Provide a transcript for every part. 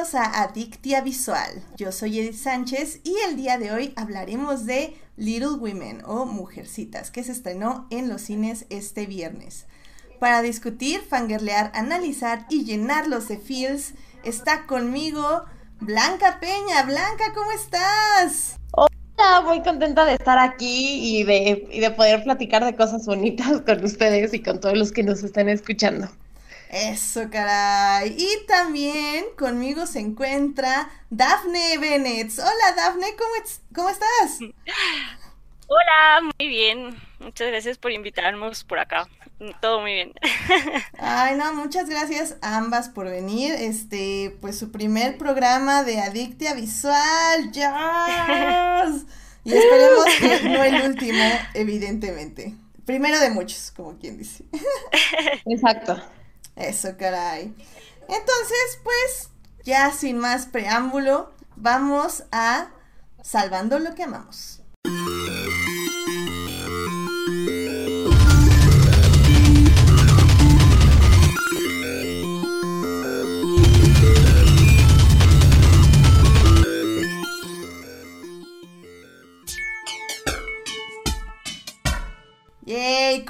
A Adictia Visual. Yo soy Edith Sánchez y el día de hoy hablaremos de Little Women o Mujercitas, que se estrenó en los cines este viernes. Para discutir, fangirlear, analizar y llenarlos de feels, está conmigo Blanca Peña. Blanca, ¿cómo estás? Hola, muy contenta de estar aquí y de, poder platicar de cosas bonitas con ustedes y con todos los que nos estén escuchando. Eso, caray. Y también conmigo se encuentra Dafne Bennett. Hola, Dafne, ¿cómo, cómo estás? Hola, muy bien. Muchas gracias por invitarnos por acá. Todo muy bien. Ay, no, muchas gracias a ambas por venir. Este, pues su primer programa de Adictia Visual. ¡Ya! Y esperemos que no el último, evidentemente. Primero de muchos, como quien dice. Exacto. Eso, caray. Entonces, pues, ya sin más preámbulo, vamos a Salvando lo que amamos.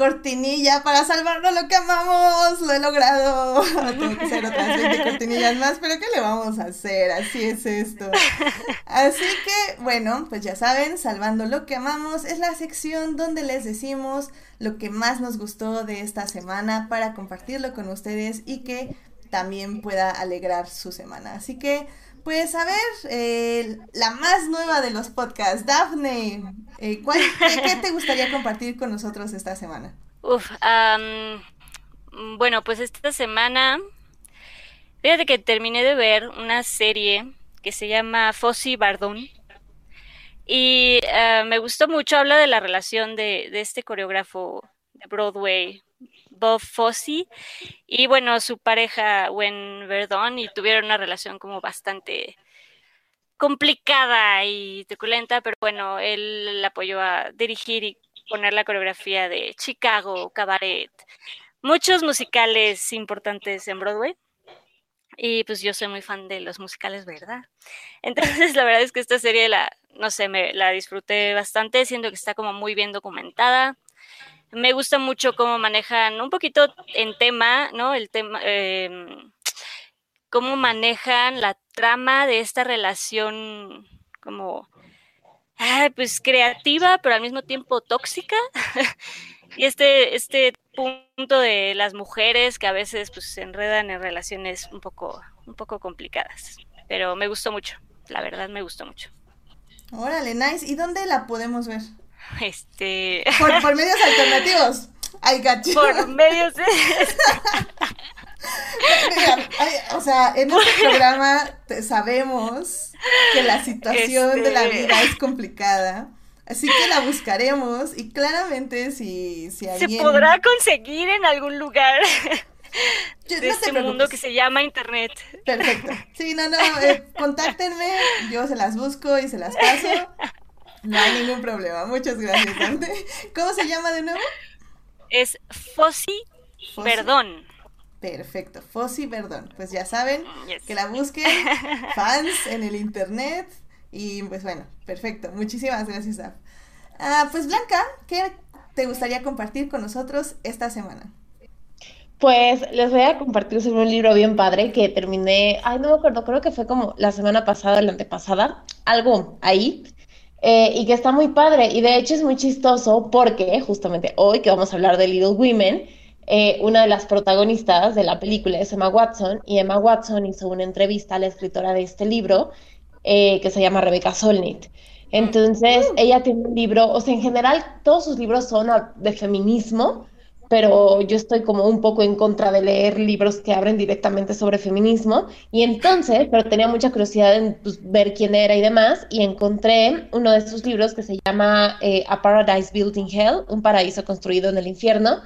Cortinilla para salvarnos lo que amamos. Lo he logrado. Tengo que hacer otras 20 cortinillas más, pero ¿qué le vamos a hacer? Así es esto. Así que, bueno, pues ya saben, salvando lo que amamos es la sección donde les decimos lo que más nos gustó de esta semana para compartirlo con ustedes y que también pueda alegrar su semana. Así que, pues a ver, eh, la más nueva de los podcasts, Daphne, eh, qué, te gustaría compartir con nosotros esta semana? Uf, bueno, pues esta semana, fíjate que terminé de ver una serie que se llama Fossi Bardón. Y ah, me gustó mucho, habla de la relación de este coreógrafo de Broadway, Bob Fosse y bueno, su pareja Gwen Verdon y tuvieron una relación como bastante complicada y truculenta, pero bueno, él la apoyó a dirigir y poner la coreografía de Chicago, Cabaret, muchos musicales importantes en Broadway. Y pues yo soy muy fan de los musicales, ¿verdad? Entonces la verdad es que esta serie la, no sé, me la disfruté bastante, siendo que está como muy bien documentada. Me gusta mucho cómo manejan un poquito en tema, ¿no? El tema, em, cómo manejan la trama de esta relación como, pues creativa, pero al mismo tiempo tóxica. y este, este punto de las mujeres que a veces pues, se enredan en relaciones un poco, un poco complicadas. Pero me gustó mucho, la verdad me gustó mucho. Órale, nice. ¿Y dónde la podemos ver? Este. Por, medios alternativos. Ay, gacho. Por medios. De... o sea, en este programa sabemos que la situación de la este. vida es complicada. Así que la buscaremos y claramente si, si alguien... Se podrá conseguir en algún lugar de este mundo que se llama Internet. Perfecto. Sí, no, no, eh, contáctenme, yo se las busco y se las paso. No hay ningún problema. Muchas gracias, Dante. ¿Cómo se llama de nuevo? Es Fossi, Verdón. Perfecto, Fossi Verdón. Pues ya saben que la busquen fans en el internet. Y pues bueno, perfecto. Muchísimas gracias, Daf. Ah, pues Blanca, ¿qué te gustaría compartir con nosotros esta semana? Pues les voy a compartir sobre un libro bien padre que terminé, ay, no me acuerdo, creo que fue como la semana pasada, la antepasada, algo ahí. Eh, y que está muy padre. Y de hecho es muy chistoso porque justamente hoy que vamos a hablar de Little Women, eh, una de las protagonistas de la película es Emma Watson y Emma Watson hizo una entrevista a la escritora de este libro eh, que se llama Rebecca Solnit. Entonces, mm. ella tiene un libro, o sea, en general todos sus libros son de feminismo, pero yo estoy como un poco en contra de leer libros que abren directamente sobre feminismo. Y entonces, pero tenía mucha curiosidad en pues, ver quién era y demás, y encontré uno de sus libros que se llama eh, A Paradise Built in Hell, un paraíso construido en el infierno,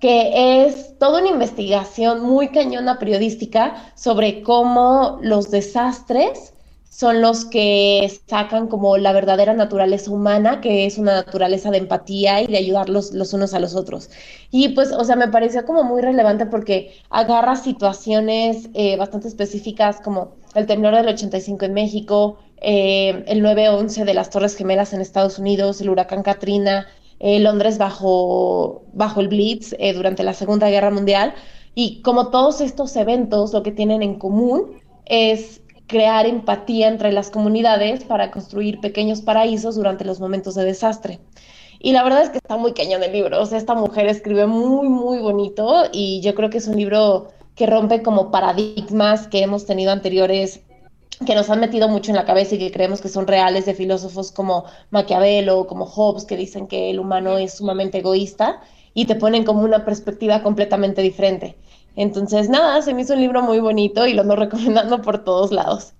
que es toda una investigación muy cañona periodística sobre cómo los desastres son los que sacan como la verdadera naturaleza humana, que es una naturaleza de empatía y de ayudarlos los unos a los otros. Y pues, o sea, me pareció como muy relevante porque agarra situaciones eh, bastante específicas como el temblor del 85 en México, eh, el 9-11 de las Torres Gemelas en Estados Unidos, el huracán Katrina, eh, Londres bajo, bajo el Blitz durante la Segunda Guerra Mundial. Y como todos estos eventos lo que tienen en común es crear empatía entre las comunidades para construir pequeños paraísos durante los momentos de desastre. Y la verdad es que está muy cañón el libro, o sea, esta mujer escribe muy, muy bonito y yo creo que es un libro que rompe como paradigmas que hemos tenido anteriores que nos han metido mucho en la cabeza y que creemos que son reales de filósofos como Maquiavelo, como Hobbes, que dicen que el humano es sumamente egoísta y te ponen como una perspectiva completamente diferente. Entonces, nada, se me hizo un libro muy bonito y lo ando recomendando por todos lados.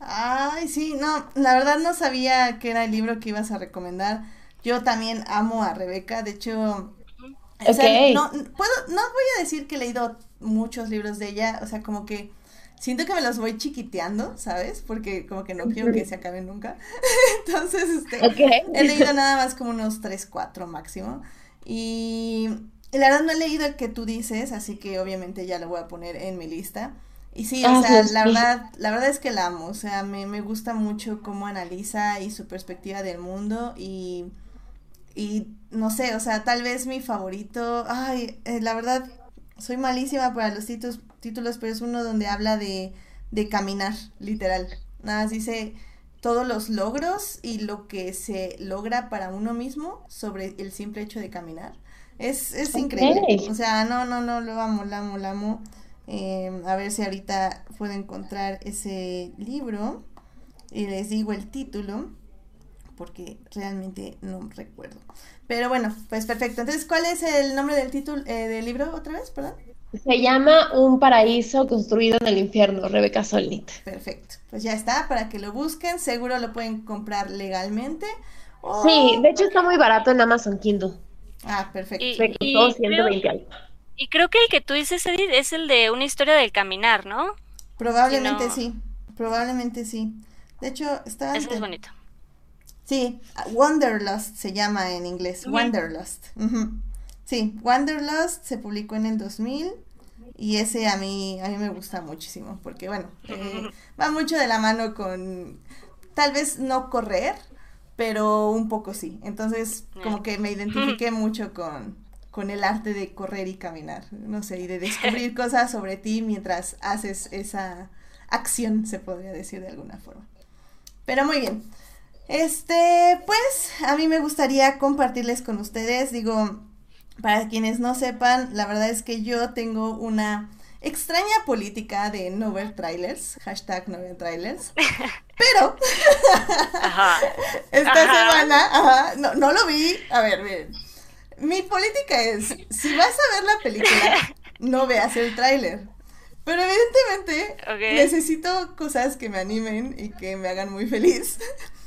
Ay, sí, no, la verdad no sabía que era el libro que ibas a recomendar. Yo también amo a Rebeca, de hecho, no, puedo, no voy a decir que he leído muchos libros de ella, o sea, como que siento que me los voy chiquiteando, ¿sabes? Porque como que no quiero que se acaben nunca. Entonces, este, he leído nada más como unos tres, cuatro máximo. Y la verdad no he leído el que tú dices, así que obviamente ya lo voy a poner en mi lista. Y sí, o ah, sea, la verdad, la verdad es que la amo, o sea, me, me gusta mucho cómo analiza y su perspectiva del mundo y, y no sé, o sea, tal vez mi favorito, ay, eh, la verdad, soy malísima para los títulos, títulos, pero es uno donde habla de, de caminar, literal. Nada más dice todos los logros y lo que se logra para uno mismo sobre el simple hecho de caminar. Es, es increíble. O sea, no, no, no, lo amo, lo amo, lo amo. Em, a ver si ahorita puedo encontrar ese libro y les digo el título porque realmente no recuerdo. Pero bueno, pues perfecto. Entonces, ¿cuál es el nombre del título eh, del libro otra vez? Perdón. Se llama Un paraíso construido en el infierno, Rebeca Solnit. Perfecto. Pues ya está, para que lo busquen. Seguro lo pueden comprar legalmente. Sí, de hecho está muy barato en Amazon Kindle. Ah, perfecto. Y, creo, que el que tú dices, Edith, es el de una historia del caminar, ¿no? Probablemente sí, probablemente sí. De hecho, está... Ese es bonito. Sí, Wanderlust se llama en inglés, Wanderlust. Sí, Wanderlust se publicó en el 2000 y ese a mí, a mí me gusta muchísimo porque, bueno, eh, va mucho de la mano con tal vez no correr, pero un poco sí. Entonces, como que me identifiqué mucho con, con el arte de correr y caminar, no sé, y de descubrir cosas sobre ti mientras haces esa acción, se podría decir de alguna forma. Pero muy bien. Este, pues a mí me gustaría compartirles con ustedes, digo, para quienes no sepan, la verdad es que yo tengo una extraña política de no ver trailers, hashtag no ver trailers, pero esta semana, no, no lo vi, a ver, miren, mi política es, si vas a ver la película, no veas el tráiler. Pero evidentemente necesito cosas que me animen y que me hagan muy feliz.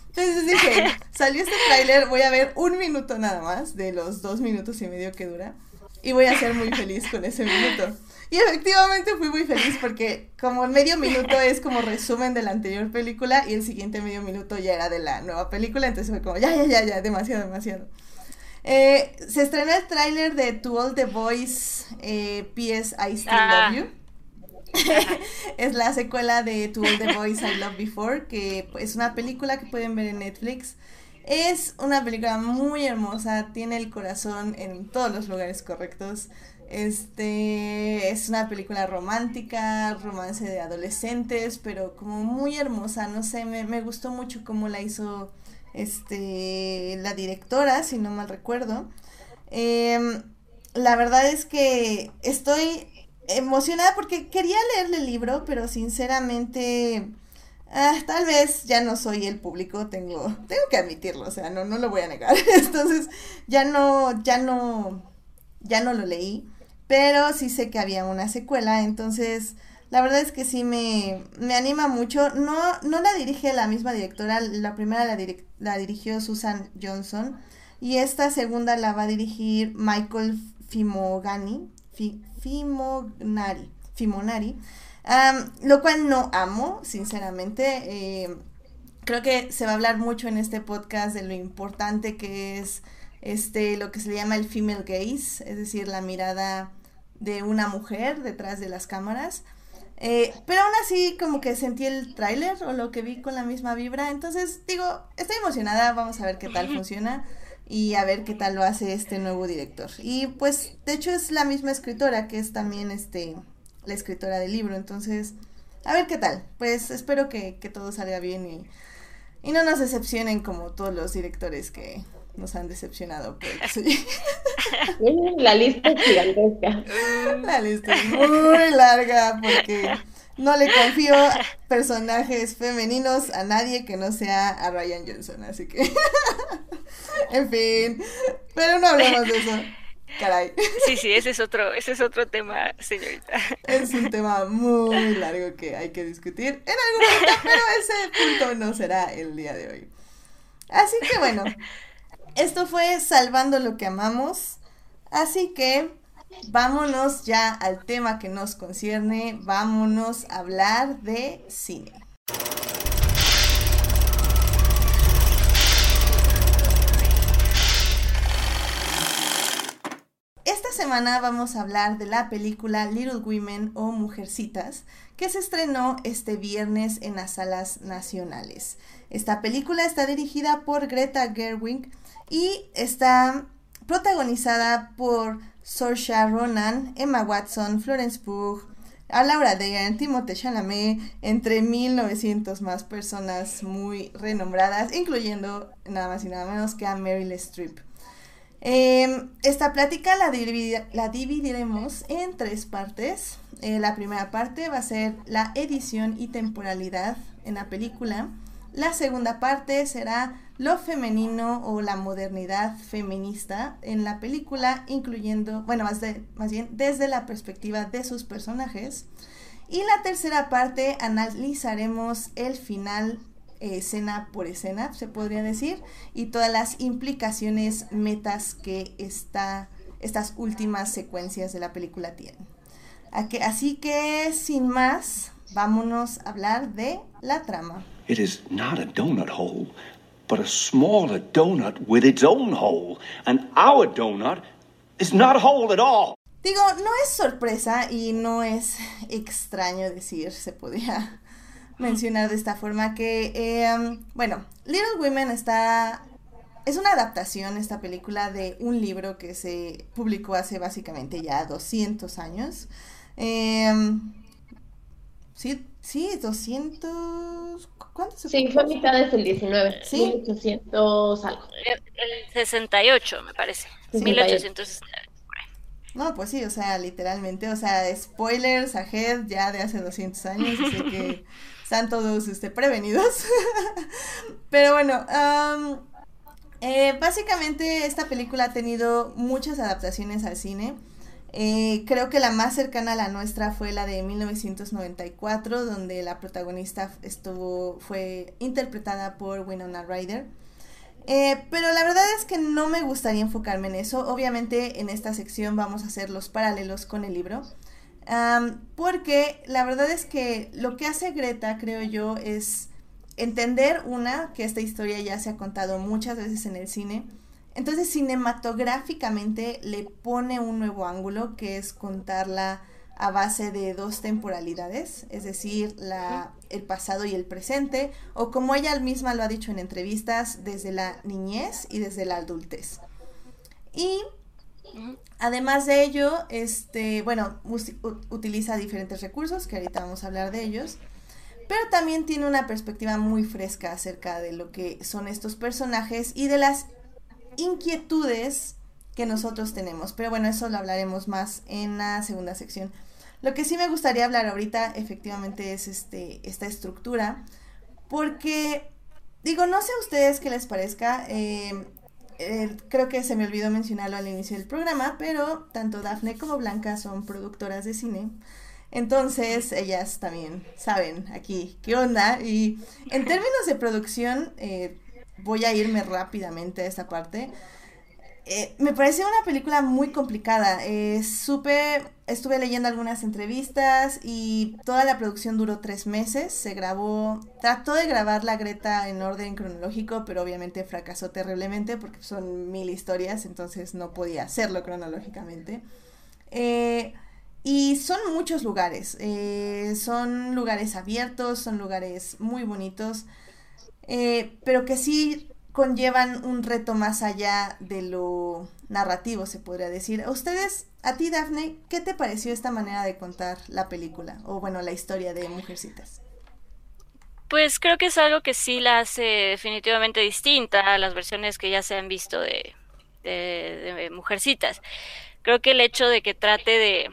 Entonces dije, salió este tráiler, voy a ver un minuto nada más de los dos minutos y medio que dura. Y voy a ser muy feliz con ese minuto. Y efectivamente fui muy feliz porque como el medio minuto es como resumen de la anterior película y el siguiente medio minuto ya era de la nueva película, entonces fue como, ya, ya, ya, ya, demasiado, demasiado. Eh, se estrenó el tráiler de To All the Boys, eh, P.S. I Still ah. Love You. es la secuela de To All the Boys I Loved Before, que es una película que pueden ver en Netflix. Es una película muy hermosa, tiene el corazón en todos los lugares correctos. Este es una película romántica, romance de adolescentes, pero como muy hermosa, no sé, me, me gustó mucho cómo la hizo este la directora, si no mal recuerdo. Em, la verdad es que estoy emocionada porque quería leerle el libro, pero sinceramente ah, tal vez ya no soy el público, tengo, tengo que admitirlo, o sea, no, no lo voy a negar. Entonces, ya no, ya no, ya no lo leí pero sí sé que había una secuela, entonces la verdad es que sí me, me anima mucho. No, no la dirige la misma directora, la primera la, la dirigió Susan Johnson y esta segunda la va a dirigir Michael Fimogani, Fimognari, Fimonari, lo cual no amo, sinceramente. Eh, creo que se va a hablar mucho en este podcast de lo importante que es este lo que se le llama el female gaze, es decir, la mirada de una mujer detrás de las cámaras. Eh, pero aún así como que sentí el tráiler o lo que vi con la misma vibra, entonces digo, estoy emocionada, vamos a ver qué tal funciona y a ver qué tal lo hace este nuevo director. Y pues de hecho es la misma escritora que es también este la escritora del libro, entonces a ver qué tal. Pues espero que, que todo salga bien y, y no nos decepcionen como todos los directores que nos han decepcionado. La lista es gigantesca. La lista es muy larga porque no le confío personajes femeninos a nadie que no sea a Ryan Johnson, así que en fin, pero no hablemos de eso. Caray. Sí, sí, ese es otro, ese es otro tema, señorita. Es un tema muy largo que hay que discutir en algún momento, pero ese punto no será el día de hoy. Así que bueno, esto fue Salvando lo que amamos. Así que vámonos ya al tema que nos concierne. Vámonos a hablar de cine. Esta semana vamos a hablar de la película Little Women o Mujercitas, que se estrenó este viernes en las salas nacionales. Esta película está dirigida por Greta Gerwig y está protagonizada por Saoirse Ronan, Emma Watson, Florence Pugh, a Laura Dern, Timothée Chalamet, entre 1900 más personas muy renombradas, incluyendo nada más y nada menos que a Meryl Streep. Em, esta plática la, la, dividiremos en tres partes. Eh, la primera parte va a ser la edición y temporalidad en la película. La segunda parte será lo femenino o la modernidad feminista en la película, incluyendo, bueno, más, de, más bien desde la perspectiva de sus personajes. Y la tercera parte analizaremos el final eh, escena por escena, se podría decir, y todas las implicaciones metas que esta, estas últimas secuencias de la película tienen. Así que, sin más, vámonos a hablar de la trama. It is not a donut hole, but a smaller donut with its own hole. And our donut is not a hole at all. Digo, no es sorpresa y no es extraño decir, se podría mencionar de esta forma que, eh, bueno, Little Women está... Es una adaptación, esta película, de un libro que se publicó hace básicamente ya 200 años. Eh, sí, Sí, 200... ¿Cuánto se Sí, fue a mitades del 19. ¿Sí? 1800 algo. El 68, me parece. 1868. No, pues sí, o sea, literalmente, o sea, spoilers ahead ya de hace 200 años, así que están todos este, prevenidos. Pero bueno, eh, básicamente esta película ha tenido muchas adaptaciones al cine. Eh, creo que la más cercana a la nuestra fue la de 1994, donde la protagonista estuvo, fue interpretada por Winona Ryder. Eh, pero la verdad es que no me gustaría enfocarme en eso. Obviamente en esta sección vamos a hacer los paralelos con el libro. porque la verdad es que lo que hace Greta, creo yo, es entender una, que esta historia ya se ha contado muchas veces en el cine, entonces cinematográficamente le pone un nuevo ángulo que es contarla a base de dos temporalidades, es decir, la, el pasado y el presente, o como ella misma lo ha dicho en entrevistas, desde la niñez y desde la adultez. Y además de ello, este, bueno, utiliza diferentes recursos, que ahorita vamos a hablar de ellos, pero también tiene una perspectiva muy fresca acerca de lo que son estos personajes y de las inquietudes que nosotros tenemos. Pero bueno, eso lo hablaremos más en la segunda sección. Lo que sí me gustaría hablar ahorita efectivamente es este, esta estructura, porque digo, no sé a ustedes qué les parezca, em, eh, creo que se me olvidó mencionarlo al inicio del programa, pero tanto Dafne como Blanca son productoras de cine. Entonces, ellas también saben aquí qué onda. Y en términos de producción, eh, voy a irme rápidamente a esta parte. Eh, me parece una película muy complicada. Eh, supe estuve leyendo algunas entrevistas y toda la producción duró tres meses. Se grabó, trató de grabar la Greta en orden cronológico, pero obviamente fracasó terriblemente porque son mil historias, entonces no podía hacerlo cronológicamente. Eh, y son muchos lugares, son lugares abiertos, son lugares muy bonitos, eh, pero que sí conllevan un reto más allá de lo narrativo, se podría decir. ¿A ustedes, a ti, Daphne, qué te pareció esta manera de contar la película? O bueno, la historia de Mujercitas. Pues creo que es algo que sí la hace definitivamente distinta a las versiones que ya se han visto de, Mujercitas. Creo que el hecho de que trate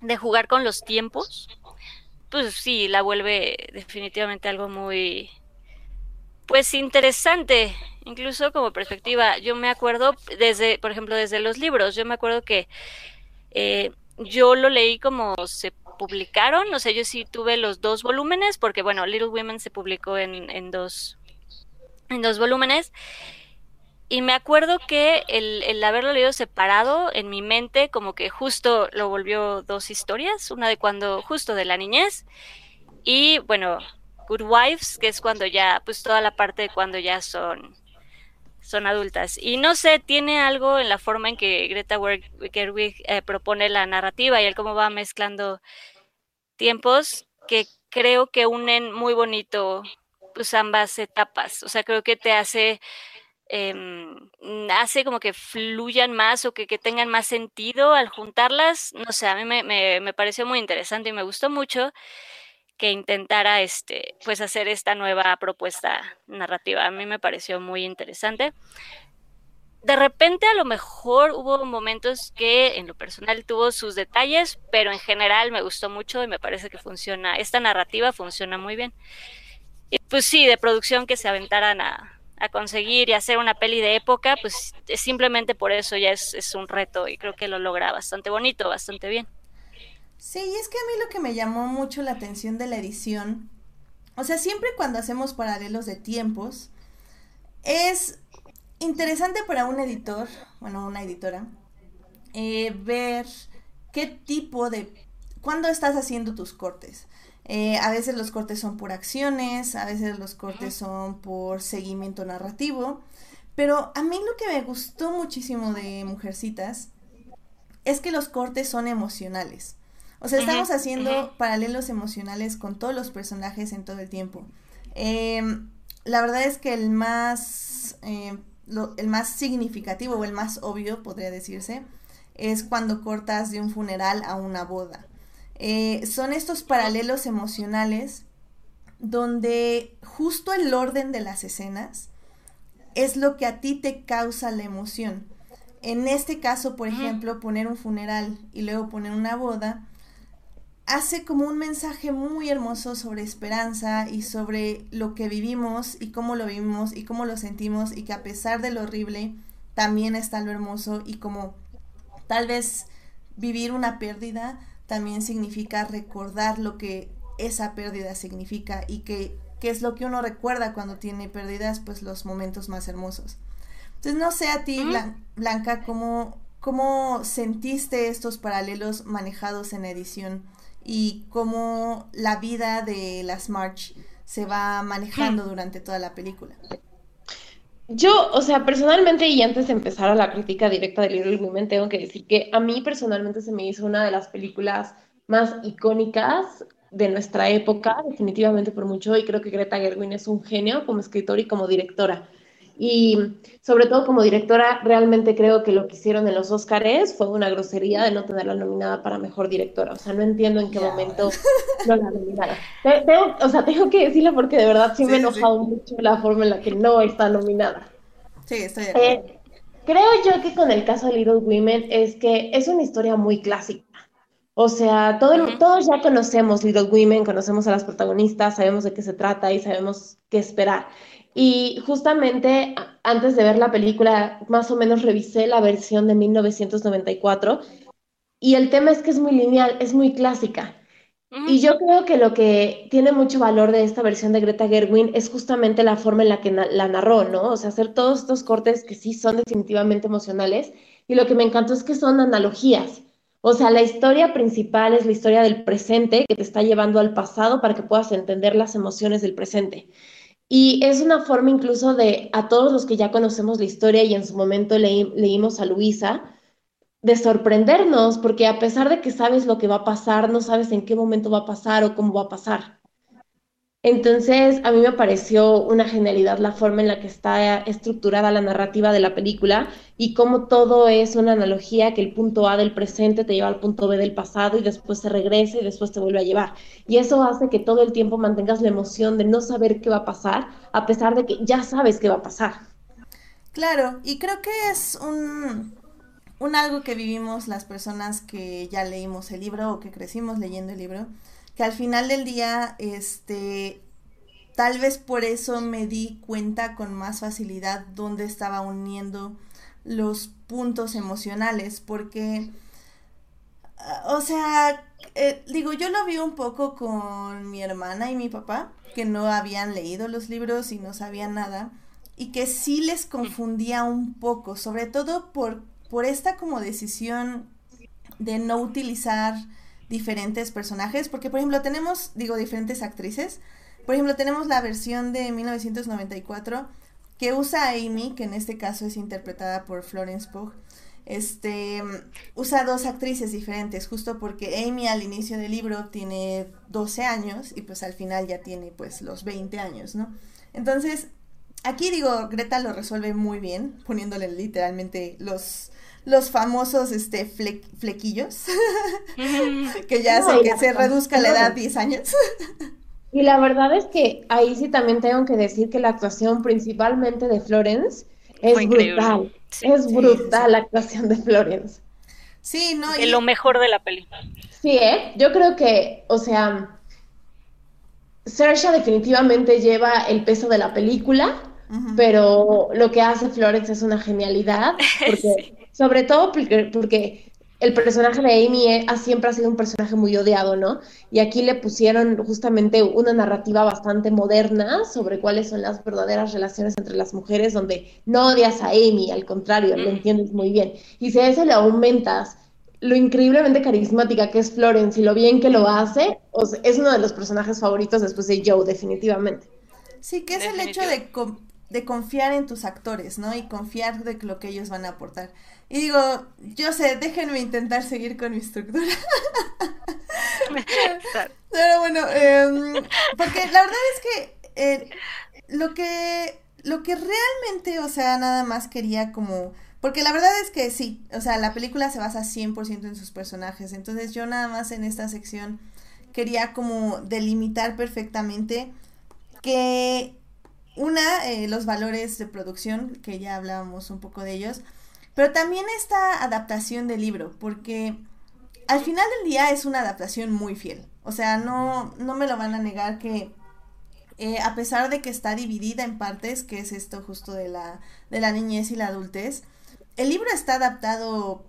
de jugar con los tiempos, pues sí, la vuelve definitivamente algo muy, pues interesante, incluso como perspectiva. Yo me acuerdo desde, por ejemplo, desde los libros, yo me acuerdo que eh, yo lo leí como se publicaron, no sé, yo sí tuve los dos volúmenes, porque bueno, Little Women se publicó en, dos, en volúmenes. Y me acuerdo que el, haberlo leído separado en mi mente, como que justo lo volvió dos historias, una de cuando, justo de la niñez, y bueno, Good Wives, que es cuando ya, pues toda la parte de cuando ya son, son adultas. Y no sé, tiene algo en la forma en que Greta Gerwig eh, propone la narrativa y el cómo va mezclando tiempos que creo que unen muy bonito pues ambas etapas. O sea, creo que te hace Em, hace como que fluyan más o que, tengan más sentido al juntarlas. No sé, a mí me, me, pareció muy interesante y me gustó mucho que intentara este, pues hacer esta nueva propuesta narrativa. A mí me pareció muy interesante. De repente a lo mejor hubo momentos que en lo personal tuvo sus detalles, pero en general me gustó mucho y me parece que funciona, esta narrativa funciona muy bien. Y pues sí, de producción que se aventaran a, conseguir y hacer una peli de época, pues simplemente por eso ya es, es un reto y creo que lo logra bastante bonito, bastante bien. Sí, y es que a mí lo que me llamó mucho la atención de la edición, o sea, siempre cuando hacemos paralelos de tiempos, es interesante para un editor, bueno, una editora, eh, ver qué tipo de, cuándo estás haciendo tus cortes. Eh, a veces los cortes son por acciones, a veces los cortes son por seguimiento narrativo. Pero a mí lo que me gustó muchísimo de Mujercitas es que los cortes son emocionales. O sea, estamos haciendo paralelos emocionales con todos los personajes en todo el tiempo. Em, la verdad es que el más, em, el más significativo o el más obvio, podría decirse, es cuando cortas de un funeral a una boda. Eh, son estos paralelos emocionales donde justo el orden de las escenas es lo que a ti te causa la emoción. En este caso, por ejemplo, poner un funeral y luego poner una boda, hace como un mensaje muy hermoso sobre esperanza y sobre lo que vivimos y cómo lo vivimos y cómo lo sentimos y que a pesar de lo horrible también está lo hermoso y como tal vez vivir una pérdida también significa recordar lo que esa pérdida significa y que, es lo que uno recuerda cuando tiene pérdidas, pues los momentos más hermosos. Entonces, no sé a ti, Blanca, ¿cómo, cómo sentiste estos paralelos manejados en edición y cómo la vida de las March se va manejando durante toda la película. Yo, o sea, personalmente, y antes de empezar a la crítica directa de Little Women, tengo que decir que a mí personalmente se me hizo una de las películas más icónicas de nuestra época, definitivamente por mucho, y creo que Greta Gerwin es un genio como escritora y como directora. Y sobre todo como directora, realmente creo que lo que hicieron en los Oscars fue una grosería de no tenerla nominada para mejor directora. O sea, no entiendo en qué momento no la nominaron. o sea, tengo que decirlo porque de verdad sí, me ha enojado mucho la forma en la que no está nominada. Sí, estoy de acuerdo. Eh, creo yo que con el caso de Little Women es que es una historia muy clásica. O sea, todo, todos ya conocemos Little Women, conocemos a las protagonistas, sabemos de qué se trata y sabemos qué esperar. Y justamente antes de ver la película, más o menos revisé la versión de 1994 y el tema es que es muy lineal, es muy clásica. Y yo creo que lo que tiene mucho valor de esta versión de Greta Gerwin es justamente la forma en la que la narró, ¿no? O sea, hacer todos estos cortes que sí son definitivamente emocionales. Y lo que me encantó es que son analogías. O sea, la historia principal es la historia del presente que te está llevando al pasado para que puedas entender las emociones del presente. Y es una forma incluso de, a todos los que ya conocemos la historia y en su momento leímos a Luisa, de sorprendernos, porque a pesar de que sabes lo que va a pasar, no sabes en qué momento va a pasar o cómo va a pasar. Entonces, a mí me pareció una genialidad la forma en la que está estructurada la narrativa de la película y cómo todo es una analogía que el punto A del presente te lleva al punto B del pasado y después se regresa y después te vuelve a llevar. Y eso hace que todo el tiempo mantengas la emoción de no saber qué va a pasar, a pesar de que ya sabes qué va a pasar. Claro, y creo que es un, un algo que vivimos las personas que ya leímos el libro o que crecimos leyendo el libro que al final del día, este, tal vez por eso me di cuenta con más facilidad dónde estaba uniendo los puntos emocionales, porque, o sea, eh, digo, yo lo vi un poco con mi hermana y mi papá, que no habían leído los libros y no sabían nada, y que sí les confundía un poco, sobre todo por, por esta como decisión de no utilizar diferentes personajes, porque por ejemplo tenemos, digo, diferentes actrices. Por ejemplo, tenemos la versión de 1994 que usa a Amy, que en este caso es interpretada por Florence Pugh. Este usa dos actrices diferentes, justo porque Amy al inicio del libro tiene 12 años y pues al final ya tiene pues los 20 años, ¿no? Entonces, aquí digo, Greta lo resuelve muy bien, poniéndole literalmente los los famosos este flequillos que ya hacen que se reduzca la edad 10 años. y la verdad es que ahí sí también tengo que decir que la actuación principalmente de Florence es brutal. es brutal la actuación de Florence. Sí, no. Es lo mejor de la película. Sí, ¿eh? Yo creo que, o sea, Saoirse definitivamente lleva el peso de la película, pero lo que hace Florence es una genialidad, porque sobre todo porque, el personaje de Amy siempre ha sido un personaje muy odiado, ¿no? Y aquí le pusieron justamente una narrativa bastante moderna sobre cuáles son las verdaderas relaciones entre las mujeres, donde no odias a Amy, al contrario, lo entiendes muy bien. Y si a eso le aumentas lo increíblemente carismática que es Florence y lo bien que lo hace, es uno de los personajes favoritos después de Joe, definitivamente. Sí, que es el hecho de, de confiar en tus actores, ¿no? Y confiar de lo que ellos van a aportar. Y digo, yo sé, déjenme intentar seguir con mi estructura. Pero bueno, em, porque la verdad es que eh, lo que lo que realmente, o sea, nada más quería como porque la verdad es que sí, o sea, la película se basa 100% en sus personajes, entonces yo nada más en esta sección quería como delimitar perfectamente que una, eh, los valores de producción, que ya hablábamos un poco de ellos, pero también esta adaptación del libro, porque al final del día es una adaptación muy fiel. O sea, no, no me lo van a negar que eh, a pesar de que está dividida en partes, que es esto justo de la, de la niñez y la adultez, el libro está adaptado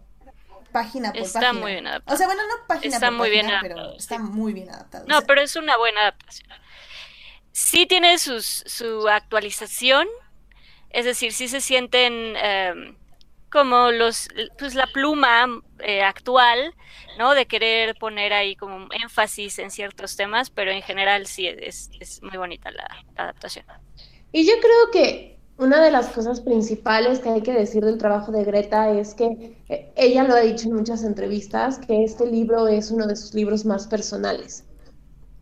página por está página. Está muy bien adaptado. O sea, bueno, no página está por muy página, bien pero está muy bien adaptado. No, pero es una buena adaptación. Sí tiene sus, su actualización, es decir, sí se sienten... Em, como los, pues la pluma eh, actual, ¿no? De querer poner ahí como énfasis en ciertos temas, pero en general sí es, es muy bonita la, adaptación. Y yo creo que una de las cosas principales que hay que decir del trabajo de Greta es que eh, ella lo ha dicho en muchas entrevistas, que este libro es uno de sus libros más personales.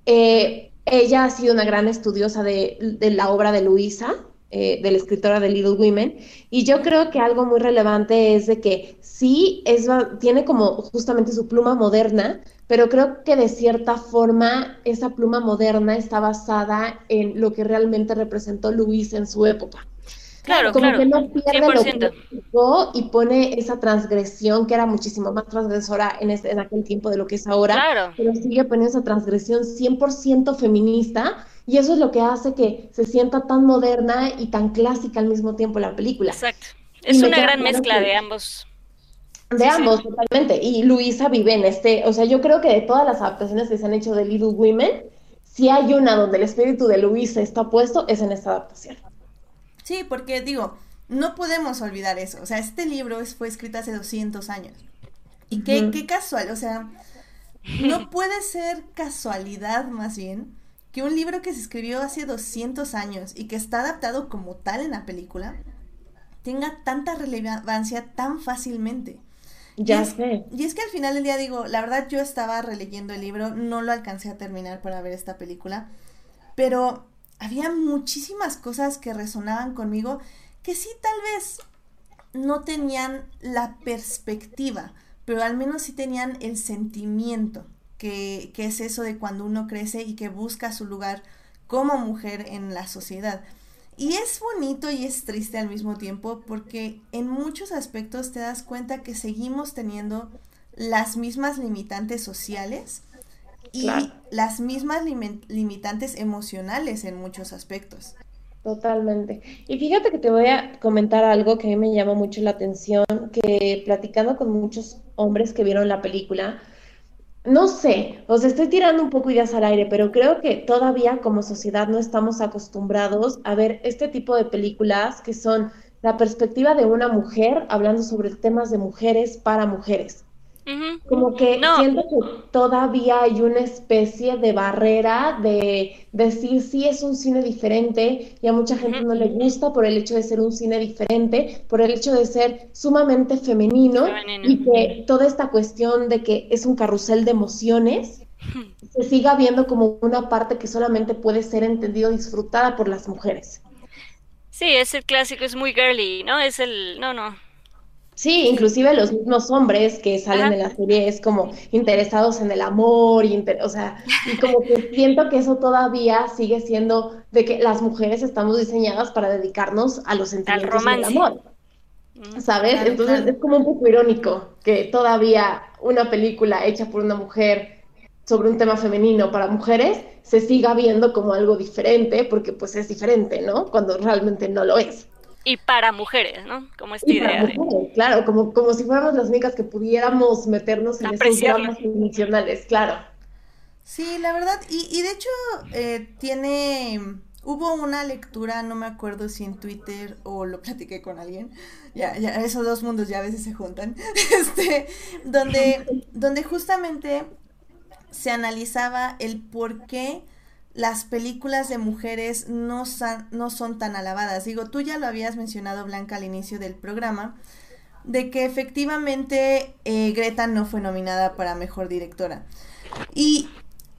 Eh, ella ha sido una gran estudiosa de, de la obra de Luisa, eh, de la escritora de Little Women. Y yo creo que algo muy relevante es de que sí es, tiene como justamente su pluma moderna, pero creo que de cierta forma esa pluma moderna está basada en lo que realmente representó Luis en su época. Claro, como que no pierde lo que y pone esa transgresión que era muchísimo más transgresora en, en aquel tiempo de lo que es ahora, pero sigue poniendo esa transgresión 100% feminista y eso es lo que hace que se sienta tan moderna y tan clásica al mismo tiempo la película. Exacto. Es una gran mezcla de ambos. De ambos, totalmente. Y Luisa vive en este, o sea, yo creo que de todas las adaptaciones que se han hecho de Little Women, si hay una donde el espíritu de Luisa está puesto, es en esta adaptación. Sí, porque digo, no podemos olvidar eso. O sea, este libro fue escrito hace 200 años. Y qué, qué casual, o sea, no puede ser casualidad más bien que un libro que se escribió hace 200 años y que está adaptado como tal en la película tenga tanta relevancia tan fácilmente. Ya y sé. Y es que al final del día digo, la verdad yo estaba releyendo el libro, no lo alcancé a terminar para ver esta película, pero había muchísimas cosas que resonaban conmigo que sí tal vez no tenían la perspectiva, pero al menos sí tenían el sentimiento, que, que es eso de cuando uno crece y que busca su lugar como mujer en la sociedad. Y es bonito y es triste al mismo tiempo porque en muchos aspectos te das cuenta que seguimos teniendo las mismas limitantes sociales y las mismas limitantes emocionales en muchos aspectos. Totalmente. Y fíjate que te voy a comentar algo que a mí me llama mucho la atención, que platicando con muchos hombres que vieron la película, no sé, os estoy tirando un poco ideas al aire, pero creo que todavía como sociedad no estamos acostumbrados a ver este tipo de películas que son la perspectiva de una mujer hablando sobre temas de mujeres para mujeres. Como que siento que todavía hay una especie de barrera de decir sí es un cine diferente y a mucha gente no le gusta por el hecho de ser un cine diferente, por el hecho de ser sumamente femenino, y que toda esta cuestión de que es un carrusel de emociones se siga viendo como una parte que solamente puede ser entendido, disfrutada por las mujeres. Sí, es el clásico, es muy girly, ¿no? Es el, no, no, Sí, inclusive los mismos hombres que salen de la serie es como interesados en el amor, y o sea, y como que siento que eso todavía sigue siendo de que las mujeres estamos diseñadas para dedicarnos a los sentimientos del amor. ¿Sabes? Entonces es como un poco irónico que todavía una película hecha por una mujer sobre un tema femenino para mujeres se siga viendo como algo diferente, porque pues es diferente, ¿no? Cuando realmente no lo es. Y para mujeres, ¿no? Como esta idea de... Claro, como, como si fuéramos las únicas que pudiéramos meternos en esos dramas emocionales, claro. Sí, la verdad, y, y de hecho eh, tiene... Hubo una lectura, no me acuerdo si en Twitter o lo platiqué con alguien, ya, ya, esos dos mundos ya a veces se juntan, este, donde, donde justamente se analizaba el por qué las películas de mujeres no, son, tan alabadas. Digo, tú ya lo habías mencionado, Blanca, al inicio del programa, de que efectivamente eh, Greta no fue nominada para Mejor Directora. Y,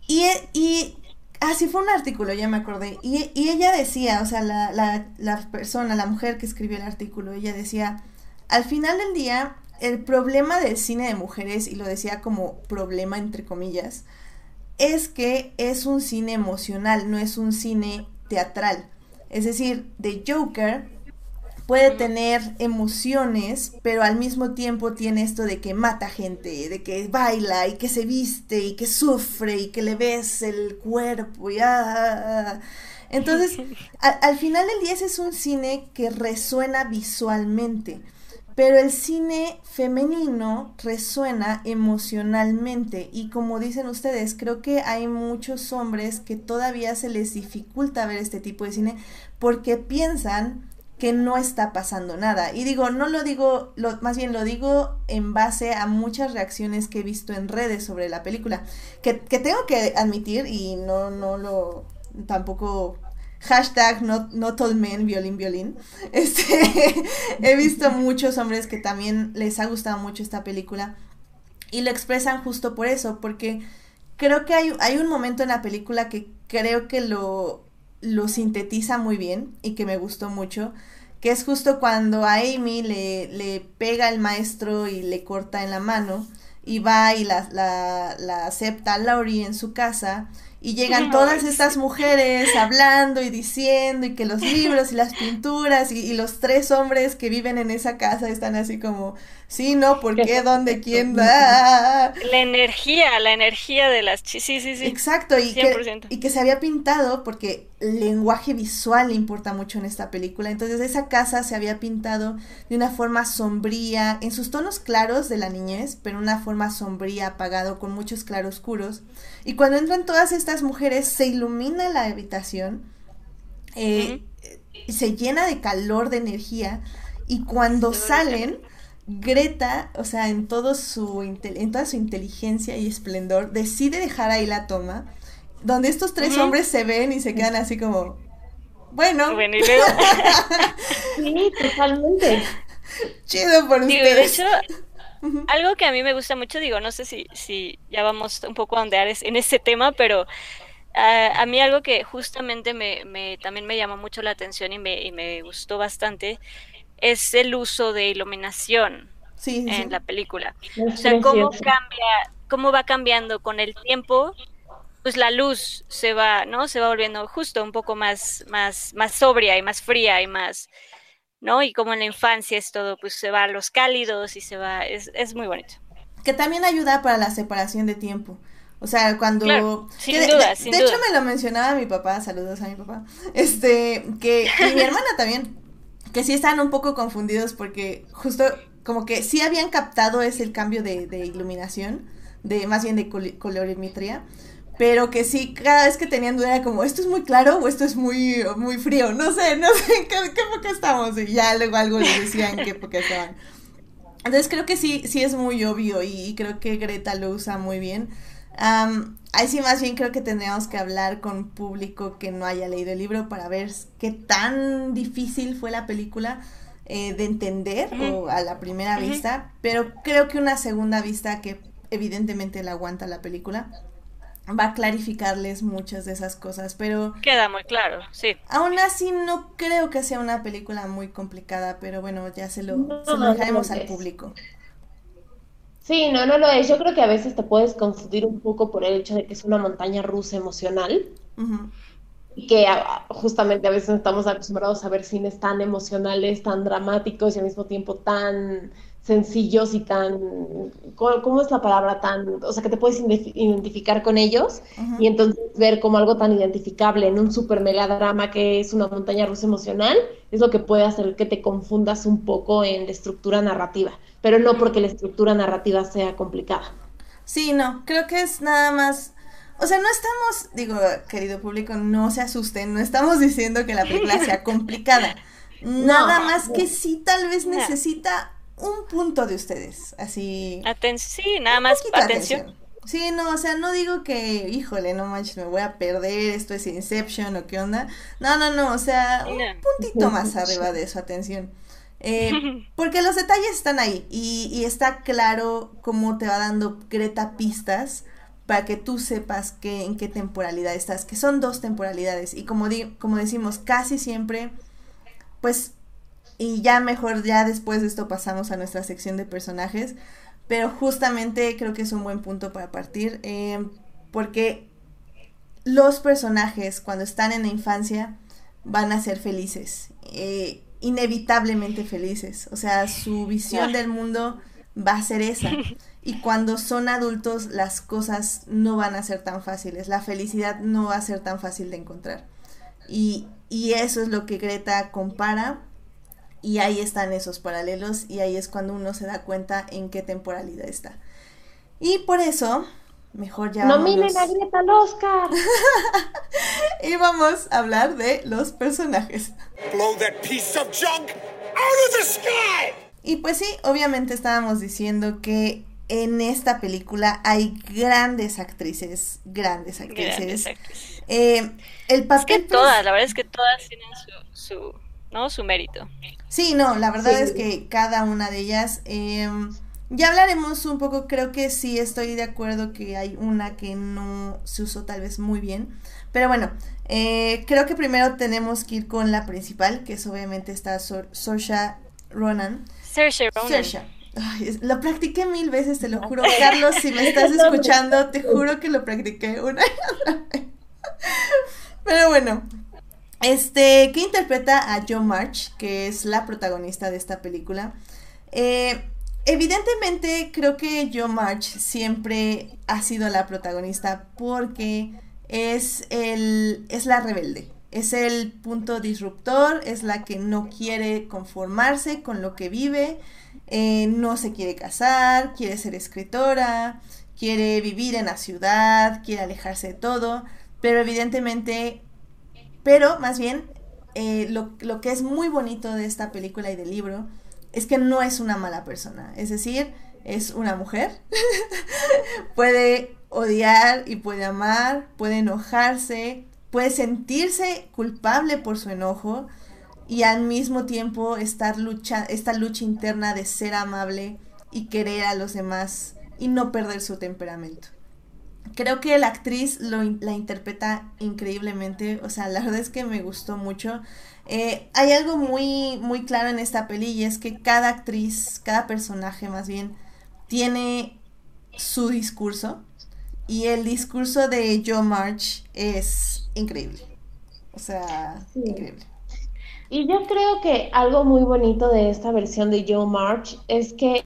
y así fue un artículo, ya me acordé. Y, y ella decía, o sea, la, la, la persona, la mujer que escribió el artículo, ella decía, al final del día, el problema del cine de mujeres, y lo decía como problema entre comillas, es que es un cine emocional, no es un cine teatral. Es decir, The Joker puede tener emociones, pero al mismo tiempo tiene esto de que mata gente, de que baila y que se viste y que sufre y que le ves el cuerpo y ah. Entonces, al final del día es un cine que resuena visualmente. Pero el cine femenino resuena emocionalmente y como dicen ustedes, creo que hay muchos hombres que todavía se les dificulta ver este tipo de cine porque piensan que no está pasando nada. Y digo, no lo digo, lo, más bien lo digo en base a muchas reacciones que he visto en redes sobre la película, que, que tengo que admitir y no, no lo, tampoco hashtag not, men, violín, violín. Este, he visto muchos hombres que también les ha gustado mucho esta película y lo expresan justo por eso, porque creo que hay, hay un momento en la película que creo que lo, lo sintetiza muy bien y que me gustó mucho, que es justo cuando a Amy le, le pega el maestro y le corta en la mano y va y la, la, la acepta a Laurie en su casa y llegan todas estas mujeres hablando y diciendo y que los libros y las pinturas y, los tres hombres que viven en esa casa están así como, sí, no, ¿por qué? ¿Dónde? ¿Quién? da? La energía, la energía de las... Sí, sí, sí. Exacto, y que, y que se había pintado porque el lenguaje visual importa mucho en esta película. Entonces esa casa se había pintado de una forma sombría, en sus tonos claros de la niñez, pero una forma sombría, apagado, con muchos claroscuros. Y cuando entran todas estas mujeres, se ilumina la habitación, eh, se llena de calor, de energía, y cuando salen, Greta, o sea, en, todo su, en toda su inteligencia y esplendor, decide dejar ahí la toma, donde estos tres hombres se ven y se quedan así como, bueno. Bueno, y luego... sí, totalmente. Chido por Digo, ustedes. de hecho, algo que a mí me gusta mucho, digo, no sé si, si ya vamos un poco a ondear en ese tema, pero a mí algo que justamente me, me- también me llamó mucho la atención y me, y me gustó bastante es el uso de iluminación Sí, sí, sí. en la película. Es O sea, cómo cambia, cómo va cambiando con el tiempo, pues la luz se va, ¿no? Se va volviendo justo un poco más, más, más sobria y más fría y más, ¿no? Y como en la infancia es todo, pues se va a los cálidos y se va, es, es muy bonito. Que también ayuda para la separación de tiempo. O sea, cuando... Claro, sin que de, duda, de- sin de duda. hecho me lo mencionaba mi papá, saludos a mi papá, este, que, y mi hermana también, que sí estaban un poco confundidos porque justo como que sí habían captado ese el cambio de, iluminación, de más bien de col- colorimetría, pero que sí, cada vez que tenían duda era como, esto es muy claro o esto es muy, muy frío, no sé, no sé en qué, qué estamos, y ya luego algo les decía en qué época estaban. Entonces creo que sí, sí es muy obvio y creo que Greta lo usa muy bien. Am, ahí sí más bien creo que tendríamos que hablar con público que no haya leído el libro para ver qué tan difícil fue la película eh, de entender o a la primera vista, pero creo que una segunda vista que evidentemente la aguanta la película va a clarificarles muchas de esas cosas, pero Queda muy claro, sí. aún así no creo que sea una película muy complicada, pero bueno, ya se lo, No, se lo no dejaremos al es. público. Sí, no, no lo es. Yo creo que a veces te puedes confundir un poco por el hecho de que es una montaña rusa emocional y que a- justamente a veces estamos acostumbrados a ver cines tan emocionales, tan dramáticos y al mismo tiempo tan sencillos y tan, ¿cómo, cómo es la palabra? Tan, o sea, que te puedes identificar con ellos y entonces ver como algo tan identificable en un super mega drama que es una montaña rusa emocional es lo que puede hacer que te confundas un poco en la estructura narrativa, pero no porque la estructura narrativa sea complicada. Sí, no, creo que es nada más. O sea, no estamos, digo, querido público, no se asusten, no estamos diciendo que la película sea complicada. Nada No, más que sí, tal vez No. necesita un punto de ustedes, así. Aten sí, nada más atención. Sí, no, o sea, no digo que, híjole, no manches, me voy a perder, esto es Inception o qué onda. No, no, no, o sea, un No. puntito más arriba de su atención. Eh, porque los detalles están ahí y, y está claro cómo te va dando Greta pistas para que tú sepas que, en qué temporalidad estás, que son dos temporalidades. Y como, di- como decimos, casi siempre, pues, y ya mejor, ya después de esto pasamos a nuestra sección de personajes, pero justamente creo que es un buen punto para partir, eh, porque los personajes cuando están en la infancia van a ser felices, eh, inevitablemente felices, o sea, su visión del mundo va a ser esa. Y cuando son adultos las cosas no van a ser tan fáciles, la felicidad no va a ser tan fácil de encontrar. Y, y eso es lo que Greta compara y ahí están esos paralelos y ahí es cuando uno se da cuenta en qué temporalidad está. Y por eso, mejor ya Nominen a Greta al Oscar. y vamos a hablar de los personajes. Blow that piece of junk out of the sky! Y pues sí, obviamente estábamos diciendo que en esta película hay grandes actrices, grandes actrices. Grandes actrices. Eh, el Es papel que prin- todas, la verdad es que todas tienen su, su, ¿no? su mérito. Sí, no, la verdad Sí. es que cada una de ellas, eh, ya hablaremos un poco, creo que sí estoy de acuerdo que hay una que no se usó tal vez muy bien, pero bueno, eh, creo que primero tenemos que ir con la principal, que es obviamente Sor- Saoirse Ronan. Saoirse Ronan. Saoirse. Ay, lo practiqué mil veces, te lo juro. Carlos, si me estás escuchando, te juro que lo practiqué una y otra vez. Pero bueno, este, que interpreta a Jo March, que es la protagonista de esta película. Eh, evidentemente, creo que Jo March siempre ha sido la protagonista porque es el, es la rebelde. Es el punto disruptor, es la que no quiere conformarse con lo que vive, eh, no se quiere casar, quiere ser escritora, quiere vivir en la ciudad, quiere alejarse de todo, pero evidentemente, pero más bien, eh, lo, lo que es muy bonito de esta película y del libro es que no es una mala persona, es decir, es una mujer, puede odiar y puede amar, puede enojarse, puede sentirse culpable por su enojo y al mismo tiempo estar lucha, esta lucha interna de ser amable y querer a los demás y no perder su temperamento. Creo que la actriz lo, la interpreta increíblemente, o sea, la verdad es que me gustó mucho. Eh, hay algo muy, muy claro en esta peli y es que cada actriz, cada personaje más bien, tiene su discurso y el discurso de Joe March es increíble. O sea, increíble. Y yo creo que algo muy bonito de esta versión de Joe March es que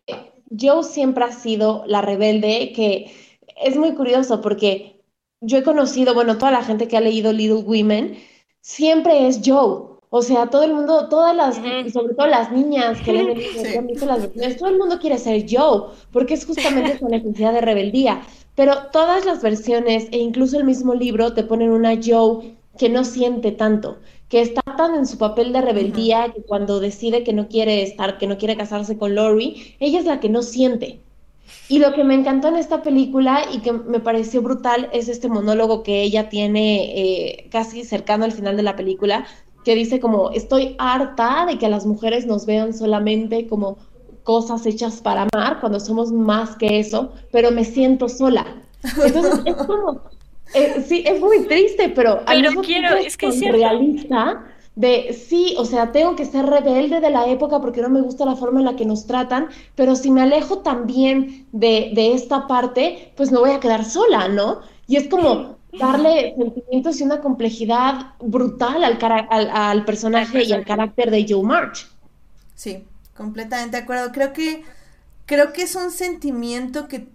Joe siempre ha sido la rebelde, que es muy curioso porque yo he conocido, bueno, toda la gente que ha leído Little Women, siempre es Joe. O sea, todo el mundo, todas las, sobre todo las niñas que leen el libro, las versiones, todo el mundo quiere ser Joe, porque es justamente esa necesidad de rebeldía. Pero todas las versiones, e incluso el mismo libro, te ponen una Joe que no siente tanto, que está tan en su papel de rebeldía que cuando decide que no quiere estar, que no quiere casarse con Lori, ella es la que no siente. Y lo que me encantó en esta película y que me pareció brutal es este monólogo que ella tiene eh, casi cercano al final de la película, que dice como, estoy harta de que las mujeres nos vean solamente como cosas hechas para amar, cuando somos más que eso, pero me siento sola. Entonces es como, eh, sí, es muy triste, pero, pero quiero, es, que es realista de sí, o sea, tengo que ser rebelde de la época porque no me gusta la forma en la que nos tratan, pero si me alejo también de, de esta parte, pues me voy a quedar sola, ¿no? Y es como, darle sentimientos y una complejidad brutal al, al, al personaje y al carácter de Joe March. Sí, completamente de acuerdo. Creo que, creo que es un sentimiento que,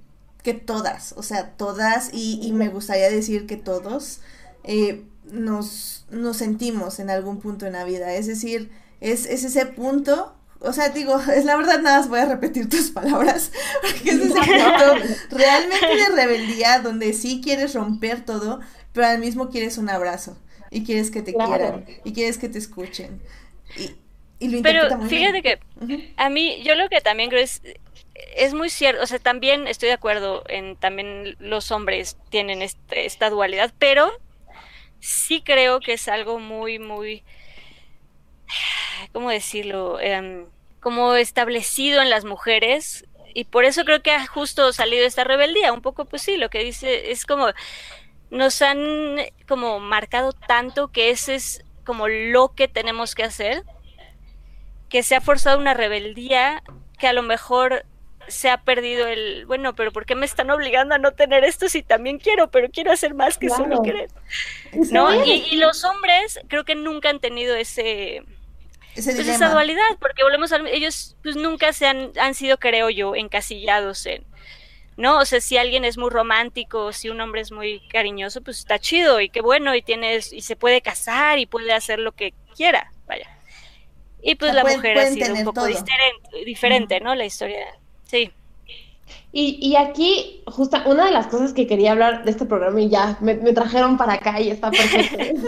que todas, o sea, todas, y, y me gustaría decir que todos, eh, nos, nos sentimos en algún punto en la vida. Es decir, es, es ese punto o sea, digo, es la verdad, nada más voy a repetir tus palabras, porque es ese punto realmente de rebeldía donde sí quieres romper todo, pero al mismo quieres un abrazo y quieres que te quieran y quieres que te escuchen. Y, y lo pero fíjate que a mí, yo lo que también creo es, es muy cierto, o sea, también estoy de acuerdo en también los hombres tienen este, esta dualidad, pero sí creo que es algo muy, muy ¿cómo decirlo? Em, como establecido en las mujeres y por eso creo que ha justo salido esta rebeldía, un poco pues sí, lo que dice es como nos han como marcado tanto que ese es como lo que tenemos que hacer, que se ha forzado una rebeldía que a lo mejor se ha perdido el, bueno, pero ¿por qué me están obligando a no tener esto si también quiero, pero quiero hacer más que solo querer? ¿No? Y, y, los hombres creo que nunca han tenido ese, pues esa dualidad, porque volvemos a ellos pues nunca se han, han sido, creo yo, encasillados en, ¿no? O sea, si alguien es muy romántico, si un hombre es muy cariñoso, pues está chido y qué bueno, y tienes, y se puede casar y puede hacer lo que quiera, vaya. Y pues la mujer ha sido un poco diferente, diferente ¿no? La historia, sí. Y, y, aquí, justo una de las cosas que quería hablar de este programa y ya me, me trajeron para acá y está perfecto.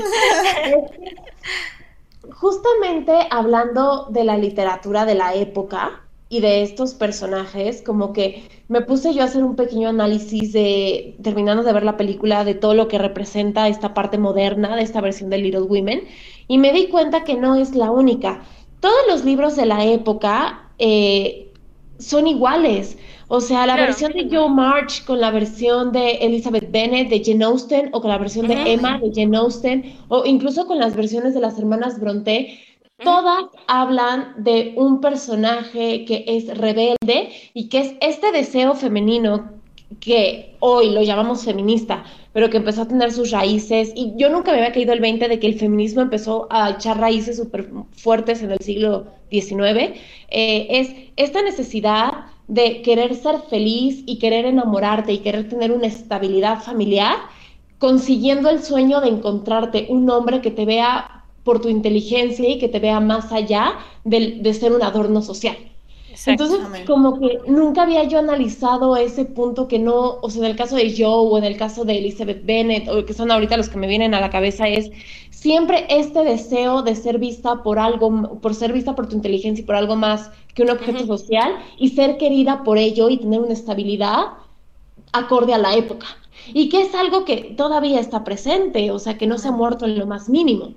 justamente hablando de la literatura de la época y de estos personajes, como que me puse yo a hacer un pequeño análisis de, terminando de ver la película, de todo lo que representa esta parte moderna de esta versión de Little Women, y me di cuenta que no es la única. Todos los libros de la época eh, son iguales. O sea, la versión de Joe March con la versión de Elizabeth Bennet de Jane Austen o con la versión de Emma de Jane Austen o incluso con las versiones de las hermanas Bronte, todas hablan de un personaje que es rebelde y que es este deseo femenino que hoy lo llamamos feminista, pero que empezó a tener sus raíces, y yo nunca me había caído el 20 de que el feminismo empezó a echar raíces súper fuertes en el siglo XIX, eh, es esta necesidad de querer ser feliz y querer enamorarte y querer tener una estabilidad familiar, consiguiendo el sueño de encontrarte un hombre que te vea por tu inteligencia y que te vea más allá de, de ser un adorno social. Entonces, como que nunca había yo analizado ese punto que no, o sea, en el caso de Joe o en el caso de Elizabeth Bennett, o que son ahorita los que me vienen a la cabeza, es siempre este deseo de ser vista por algo, por ser vista por tu inteligencia y por algo más que un objeto social y ser querida por ello y tener una estabilidad acorde a la época. Y que es algo que todavía está presente, o sea, que no se ha muerto en lo más mínimo.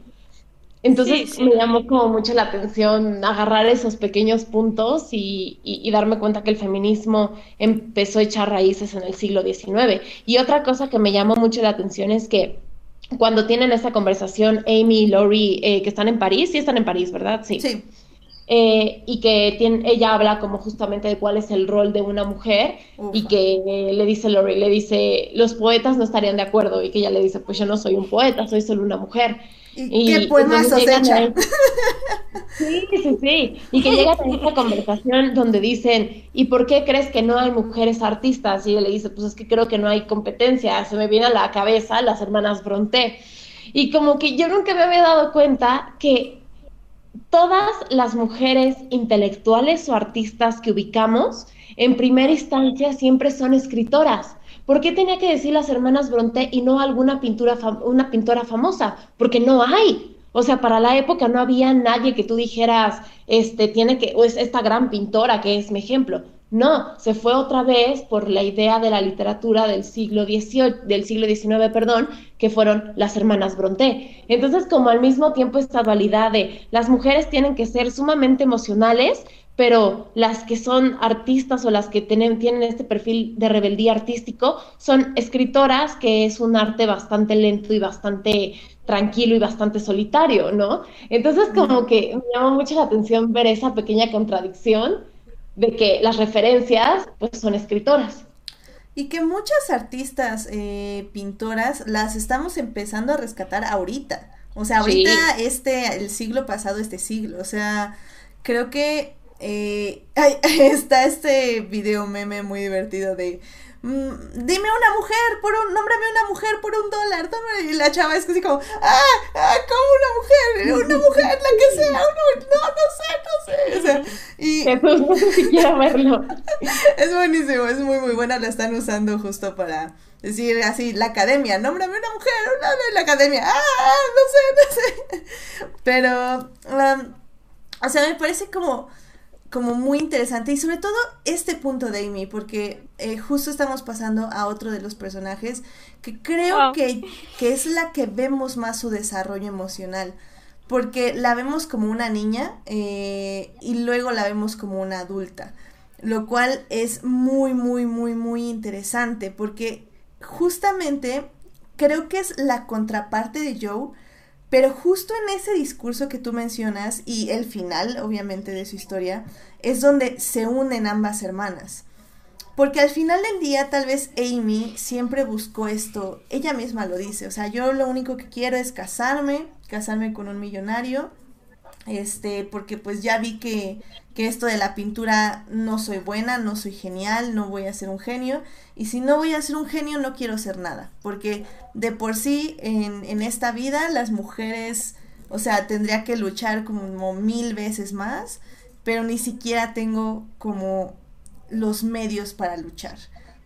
Entonces me llamó como mucho la atención agarrar esos pequeños puntos y, darme cuenta que el feminismo empezó a echar raíces en el siglo XIX. Y otra cosa que me llamó mucho la atención es que cuando tienen esta conversación Amy y Laurie, eh, que están en París, sí están en París, ¿verdad? Sí. Sí. Eh, y que tiene, ella habla como justamente de cuál es el rol de una mujer y que eh, le dice Laurie, le dice, los poetas no estarían de acuerdo y que ella le dice, pues yo no soy un poeta, soy solo una mujer. ¿Y, qué poemas hecho? Sí, sí, sí. Y que llega a esta conversación donde dicen, ¿y por qué crees que no hay mujeres artistas? Y él le dice, pues es que creo que no hay competencia. Se me viene a la cabeza las hermanas Bronte. Y como que yo nunca me había dado cuenta que todas las mujeres intelectuales o artistas que ubicamos, en primera instancia siempre son escritoras. ¿Por qué tenía que decir las hermanas Bronte y no alguna pintura una pintora famosa? Porque no hay. O sea, para la época no había nadie que tú dijeras, este, tiene que, o es esta gran pintora que es mi ejemplo. No, se fue otra vez por la idea de la literatura del siglo XVIII, del siglo XIX, perdón, que fueron las hermanas Bronte. Entonces, como al mismo tiempo esta dualidad de las mujeres tienen que ser sumamente emocionales, pero las que son artistas o las que tienen, tienen este perfil de rebeldía artístico son escritoras, que es un arte bastante lento y bastante tranquilo y bastante solitario, ¿no? Entonces como que me llama mucho la atención ver esa pequeña contradicción de que las referencias pues son escritoras. Y que muchas artistas eh, pintoras las estamos empezando a rescatar ahorita. O sea, ahorita este, el siglo pasado, este siglo. O sea, creo que eh, está este video meme muy divertido de mm, dime una mujer por un nómbrame una mujer por un dólar y la chava es así como ah, ah como una mujer una mujer la que sea uno, no no sé no sé o sea, y no sé si quiero verlo. Es buenísimo es muy muy buena la están usando justo para decir así la academia nómbrame una mujer una de la academia ah no sé no sé pero um, o sea me parece como como muy interesante y sobre todo este punto de Amy porque eh, justo estamos pasando a otro de los personajes que creo que, que, es la que vemos más su desarrollo emocional porque la vemos como una niña eh, y luego la vemos como una adulta lo cual es muy muy muy muy interesante porque justamente creo que es la contraparte de Joe pero justo en ese discurso que tú mencionas y el final, obviamente, de su historia, es donde se unen ambas hermanas. Porque al final del día, tal vez Amy siempre buscó esto, ella misma lo dice, o sea, yo lo único que quiero es casarme, casarme con un millonario, este, porque pues ya vi que, que esto de la pintura no soy buena, no soy genial, no voy a ser un genio, y si no voy a ser un genio no quiero ser nada, porque de por sí en, en esta vida las mujeres, o sea, tendría que luchar como mil veces más, pero ni siquiera tengo como los medios para luchar.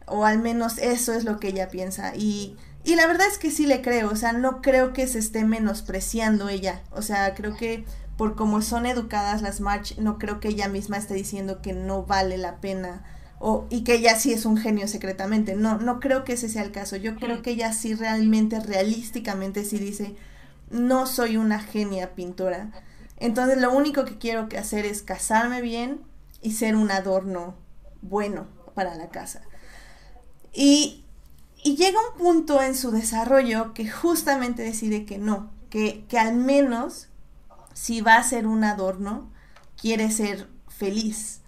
O al menos eso es lo que ella piensa. Y, y la verdad es que sí le creo, o sea, no creo que se esté menospreciando ella. O sea, creo que por cómo son educadas las March, no creo que ella misma esté diciendo que no vale la pena. O, y que ella sí es un genio secretamente. No, no creo que ese sea el caso. Yo creo que ella sí realmente, realísticamente, sí dice, no soy una genia pintora entonces lo único que quiero hacer es casarme bien y ser un adorno bueno para la casa. Y, y llega un punto en su desarrollo que justamente decide que no, que, que al menos si va a ser un adorno, quiere ser feliz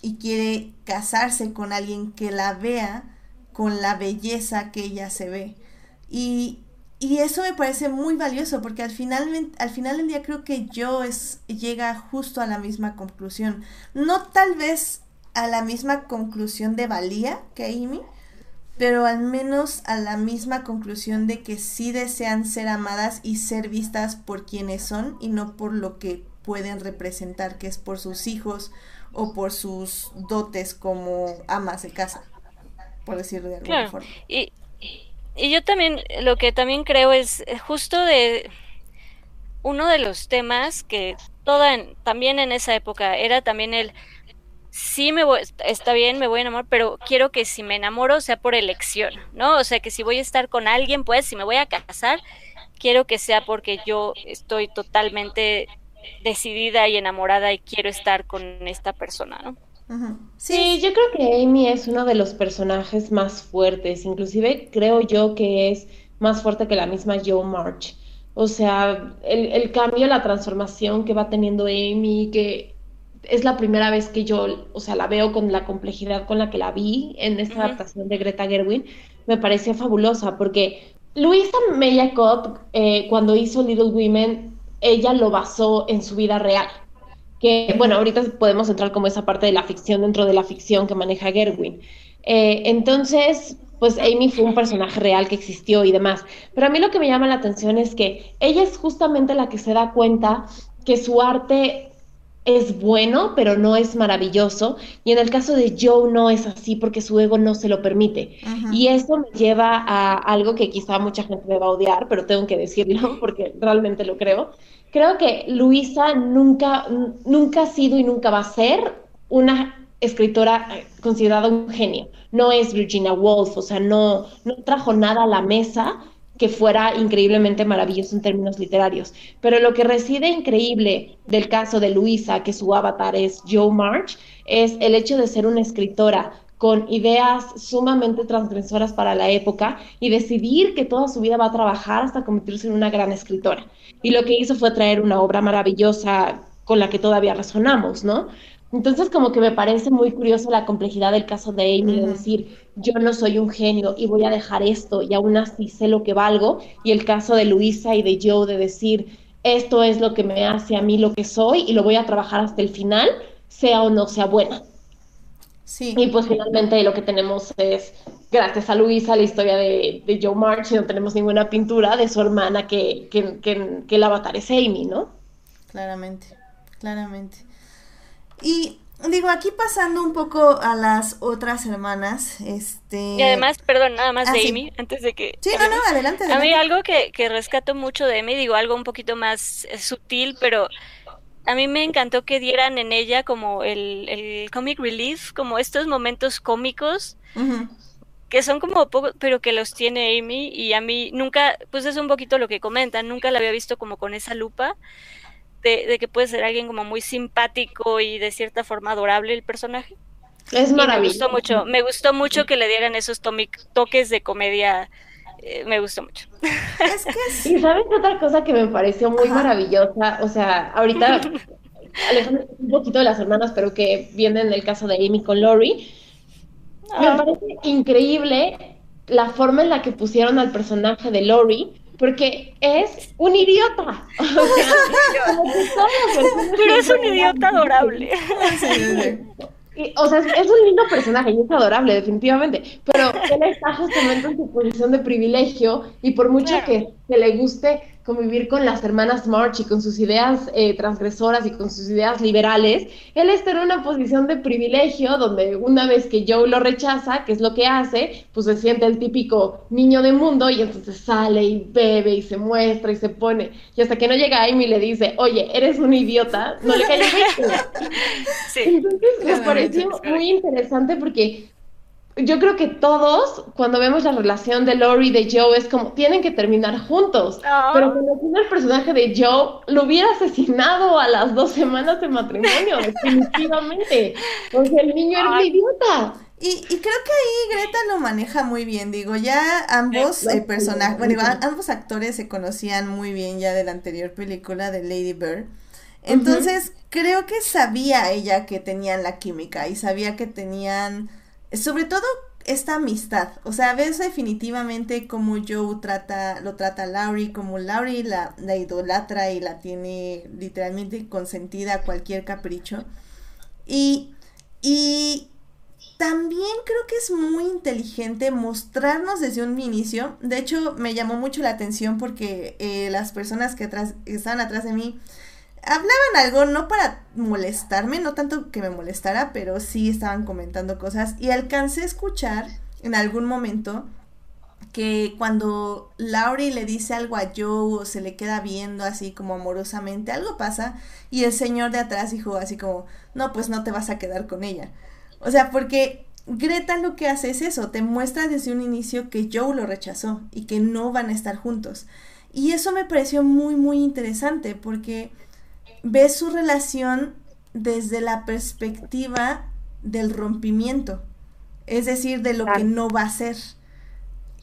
y quiere casarse con alguien que la vea con la belleza que ella se ve. Y, y eso me parece muy valioso porque al final, al final del día creo que yo es, llega justo a la misma conclusión. No tal vez a la misma conclusión de valía que Amy, pero al menos a la misma conclusión de que sí desean ser amadas y ser vistas por quienes son y no por lo que pueden representar, que es por sus hijos o por sus dotes como amas de casa, por decirlo de alguna forma. Y, y yo también, lo que también creo es eh, justo de uno de los temas que toda también en esa época era también el sí me voy, está bien, me voy a enamorar, pero quiero que si me enamoro sea por elección, ¿no? O sea, que si voy a estar con alguien, pues si me voy a casar, quiero que sea porque yo estoy totalmente decidida y enamorada y quiero estar con esta persona, ¿no? Sí. yo creo que Amy es uno de los personajes más fuertes, inclusive creo yo que es más fuerte que la misma Joe March. O sea, el, el cambio, la transformación que va teniendo Amy, que es la primera vez que yo, o sea, la veo con la complejidad con la que la vi en esta adaptación de Greta Gerwin, me pareció fabulosa porque Luisa Meyacott, eh, cuando hizo Little Women, ella lo basó en su vida real que bueno, ahorita podemos entrar como esa parte de la ficción dentro de la ficción que maneja Gerwin. Eh, entonces, pues Amy fue un personaje real que existió y demás. Pero a mí lo que me llama la atención es que ella es justamente la que se da cuenta que su arte es bueno, pero no es maravilloso. Y en el caso de Joe no es así porque su ego no se lo permite. Y eso me lleva a algo que quizá mucha gente me va a odiar, pero tengo que decirlo porque realmente lo creo creo que Luisa nunca, nunca ha sido y nunca va a ser una escritora eh, considerada un genio. No es Virginia Woolf, o sea, no, no trajo nada a la mesa que fuera increíblemente maravilloso en términos literarios. Pero lo que reside increíble del caso de Luisa, que su avatar es Joe March, es el hecho de ser una escritora con ideas sumamente transgresoras para la época y decidir que toda su vida va a trabajar hasta convertirse en una gran escritora. Y lo que hizo fue traer una obra maravillosa con la que todavía resonamos, ¿no? Entonces como que me parece muy curioso la complejidad del caso de Amy, de decir, yo no soy un genio y voy a dejar esto y aún así sé lo que valgo, y el caso de Luisa y de Joe de decir, esto es lo que me hace a mí lo que soy y lo voy a trabajar hasta el final, sea o no sea buena. Y pues finalmente lo que tenemos es, gracias a Luisa, la historia de, de Joe March, y no tenemos ninguna pintura de su hermana que, que, que, el avatar es Amy, ¿no? Claramente, claramente. Y digo, aquí pasando un poco a las otras hermanas, este... Y además, perdón, nada más ah, de Amy, antes de que... Sí, no, no, adelante, A mí algo que, que rescato mucho de Amy, digo, algo un poquito más eh, sutil, pero a mí me encantó que dieran en ella como el, el comic relief, como estos momentos cómicos, que son como poco, pero que los tiene Amy y a mí nunca, pues es un poquito lo que comentan, nunca la había visto como con esa lupa. De, que puede ser alguien como muy simpático y de cierta forma adorable el personaje. Es maravilloso. Me gustó mucho, me gustó mucho que le dieran esos toques de comedia eh, me gustó mucho. Es que Y sabes otra cosa que me pareció muy maravillosa, o sea, ahorita alejando un poquito de las hermanas, pero que viene en el caso de Amy con Lori, me ah. parece increíble la forma en la que pusieron al personaje de Lori, porque es un idiota. pero es un idiota adorable. o sea, es, un lindo personaje y es adorable, definitivamente, pero él está justamente en su posición de privilegio y por mucho que, que le guste convivir con las hermanas March y con sus ideas eh, transgresoras y con sus ideas liberales, él está en una posición de privilegio donde una vez que Joe lo rechaza, que es lo que hace, pues se siente el típico niño de mundo y entonces sale y bebe y se muestra y se pone. Y hasta que no llega Amy y le dice, oye, eres un idiota, no le cae sí, Entonces me pareció muy interesante porque yo creo que todos, cuando vemos la relación de Lori y de Joe, es como, tienen que terminar juntos. Ah. Pero cuando tiene el personaje de Joe, lo hubiera asesinado a las dos semanas de matrimonio, definitivamente. Porque el niño era un idiota. Y, creo que ahí Greta lo maneja muy bien, digo, ya ambos eh, personajes, bueno, ambos actores se conocían muy bien ya de la anterior película de Lady Bird. Entonces, creo que sabía ella que tenían la química y sabía que tenían sobre todo esta amistad, o sea, ves definitivamente cómo Joe trata, lo trata a Laurie, como Laurie la, la idolatra y la tiene literalmente consentida a cualquier capricho. Y, y también creo que es muy inteligente mostrarnos desde un inicio. De hecho, me llamó mucho la atención porque eh, las personas que, atrás, que estaban atrás de mí hablaban algo, no para molestarme, no tanto que me molestara, pero sí estaban comentando cosas y alcancé a escuchar en algún momento que cuando Laurie le dice algo a Joe o se le queda viendo así como amorosamente, algo pasa y el señor de atrás dijo así como, no, pues no te vas a quedar con ella. O sea, porque Greta lo que hace es eso, te muestra desde un inicio que Joe lo rechazó y que no van a estar juntos. Y eso me pareció muy, muy interesante porque ves su relación desde la perspectiva del rompimiento, es decir, de lo que no va a ser.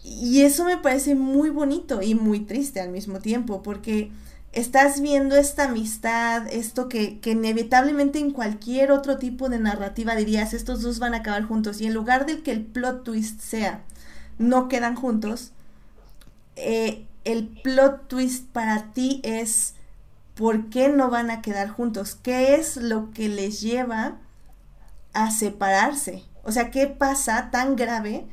Y eso me parece muy bonito y muy triste al mismo tiempo, porque estás viendo esta amistad, esto que, que, inevitablemente en cualquier otro tipo de narrativa dirías, estos dos van a acabar juntos, y en lugar del que el plot twist sea, no quedan juntos, eh, el plot twist para ti es por qué no van a quedar juntos, qué es lo que les lleva a separarse, o sea, qué pasa tan grave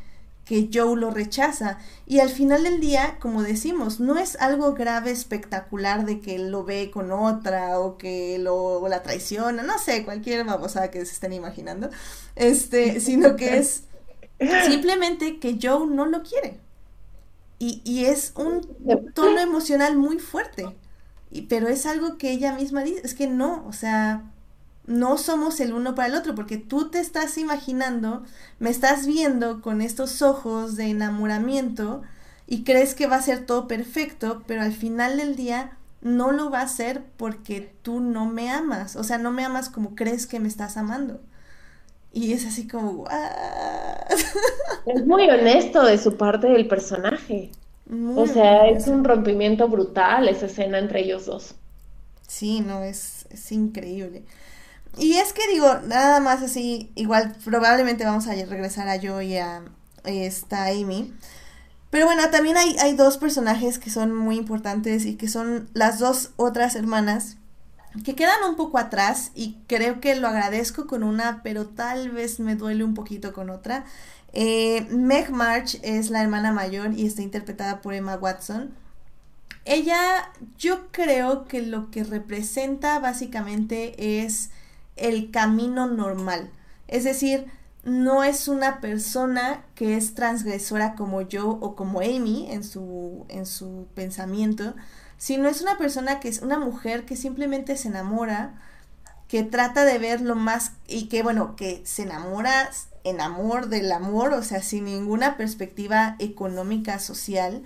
que Joe lo rechaza. Y al final del día, como decimos, no es algo grave, espectacular de que lo ve con otra o que lo la traiciona, no sé, cualquier babosada que se estén imaginando, este, sino que es simplemente que Joe no lo quiere. Y, y es un tono emocional muy fuerte. Pero es algo que ella misma dice, es que no, o sea, no somos el uno para el otro, porque tú te estás imaginando, me estás viendo con estos ojos de enamoramiento y crees que va a ser todo perfecto, pero al final del día no lo va a ser porque tú no me amas, o sea, no me amas como crees que me estás amando. Y es así como... Es muy honesto de su parte del personaje. O sea, es un rompimiento brutal esa escena entre ellos dos. Sí, no, es, es increíble. Y es que digo, nada más así, igual probablemente vamos a regresar a Joe y a esta Amy. Pero bueno, también hay, hay dos personajes que son muy importantes y que son las dos otras hermanas que quedan un poco atrás y creo que lo agradezco con una, pero tal vez me duele un poquito con otra. Eh, Meg March es la hermana mayor y está interpretada por Emma Watson. Ella, yo creo que lo que representa básicamente es el camino normal. Es decir, no es una persona que es transgresora como yo o como Amy en su, en su pensamiento, sino es una persona que es una mujer que simplemente se enamora, que trata de ver lo más y que bueno, que se enamora en amor del amor, o sea, sin ninguna perspectiva económica, social,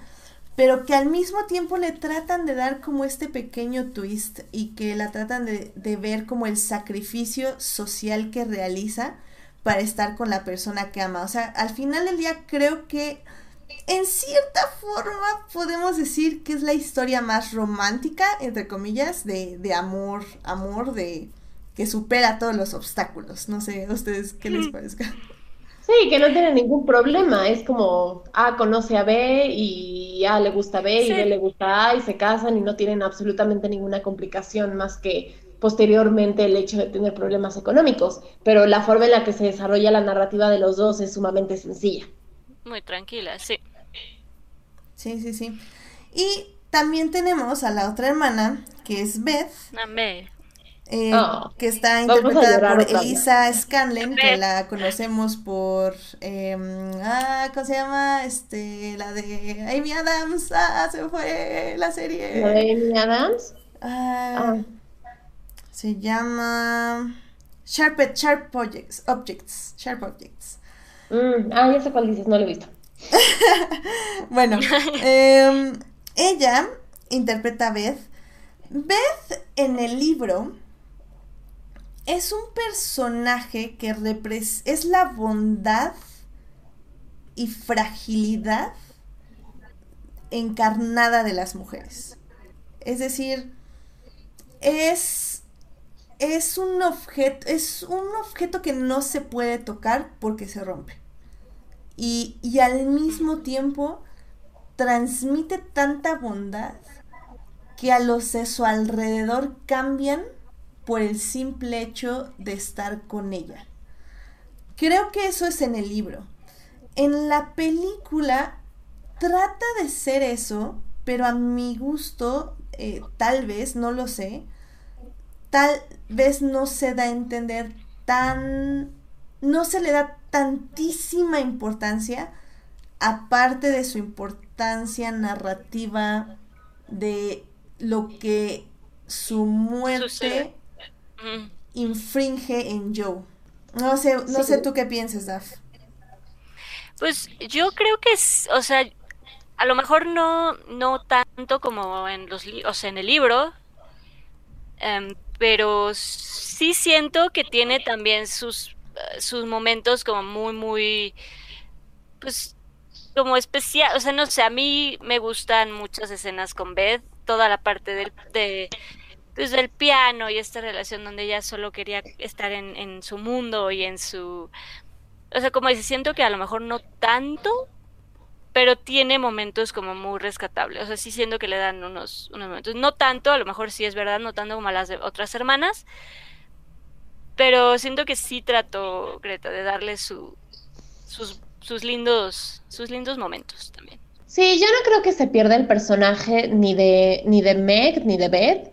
pero que al mismo tiempo le tratan de dar como este pequeño twist y que la tratan de, ver como el sacrificio social que realiza para estar con la persona que ama. O sea, al final del día creo que en cierta forma podemos decir que es la historia más romántica, entre comillas, de, de amor, amor de que supera todos los obstáculos. No sé, ¿a ustedes qué les parezca? Sí, que no tiene ningún problema. Es como A conoce a B y A le gusta B y B le gusta A y se casan y no tienen absolutamente ninguna complicación más que posteriormente el hecho de tener problemas económicos. Pero la forma en la que se desarrolla la narrativa de los dos es sumamente sencilla. Muy tranquila, sí. Sí, sí, sí. Y también tenemos a la otra hermana, que es Beth. Eh, oh. que está interpretada por Elisa Scanlen, que la conocemos por, em, ah, ¿cómo se llama? Este, la de Amy Adams, ah, se fue la serie. ¿La de Amy Adams? Ah, ah. Se llama Sharp, Sharp Objects, Objects, Sharp Objects. Mm, ah, ya sé cuál dices, no lo he visto. bueno, em, ella interpreta a Beth. Beth en el libro es un personaje que es la bondad y fragilidad encarnada de las mujeres. Es decir, es, es, un objeto, es un objeto que no se puede tocar porque se rompe. Y, y al mismo tiempo transmite tanta bondad que a los de su alrededor cambian por el simple hecho de estar con ella. Creo que eso es en el libro. En la película trata de ser eso, pero a mi gusto, eh, tal vez, no lo sé, tal vez no se da a entender tan, no se le da tantísima importancia, aparte de su importancia narrativa de lo que su muerte Mm. infringe en Joe. No sé, no sé tú qué piensas, Daf. Pues yo creo que, es, o sea, a lo mejor no, no tanto como en los, o sea, en el libro, em, pero sí siento que tiene también sus, eh, sus momentos como muy, muy, pues, como especial, o sea, no sé, a mí me gustan muchas escenas con Beth, toda la parte del, de, pues, del piano y esta relación donde ella solo quería estar en, su mundo y en su... O sea, como dice, siento que a lo mejor no tanto, pero tiene momentos como muy rescatables. O sea, sí siento que le dan unos, unos momentos. No tanto, a lo mejor sí es verdad, no tanto como a las de otras hermanas, pero siento que sí trató Greta de darle su, sus, sus lindos, sus lindos momentos también. Sí, yo no creo que se pierda el personaje ni de, ni de Meg ni de Beth.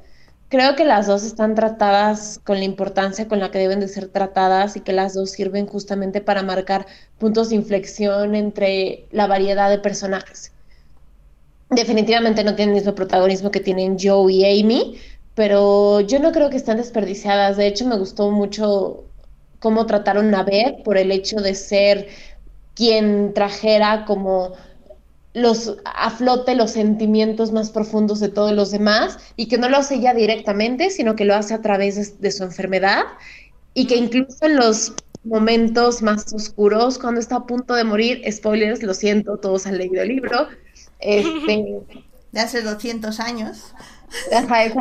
Creo que las dos están tratadas con la importancia con la que deben de ser tratadas y que las dos sirven justamente para marcar puntos de inflexión entre la variedad de personajes. Definitivamente no tienen el mismo protagonismo que tienen Joe y Amy, pero yo no creo que estén desperdiciadas. De hecho, me gustó mucho cómo trataron a Beth por el hecho de ser quien trajera como los a flote los sentimientos más profundos de todos los demás y que no lo hace ella directamente, sino que lo hace a través de, de su enfermedad y que incluso en los momentos más oscuros, cuando está a punto de morir, spoilers, lo siento, todos han leído el libro, este, De hace 200 años. Exacto,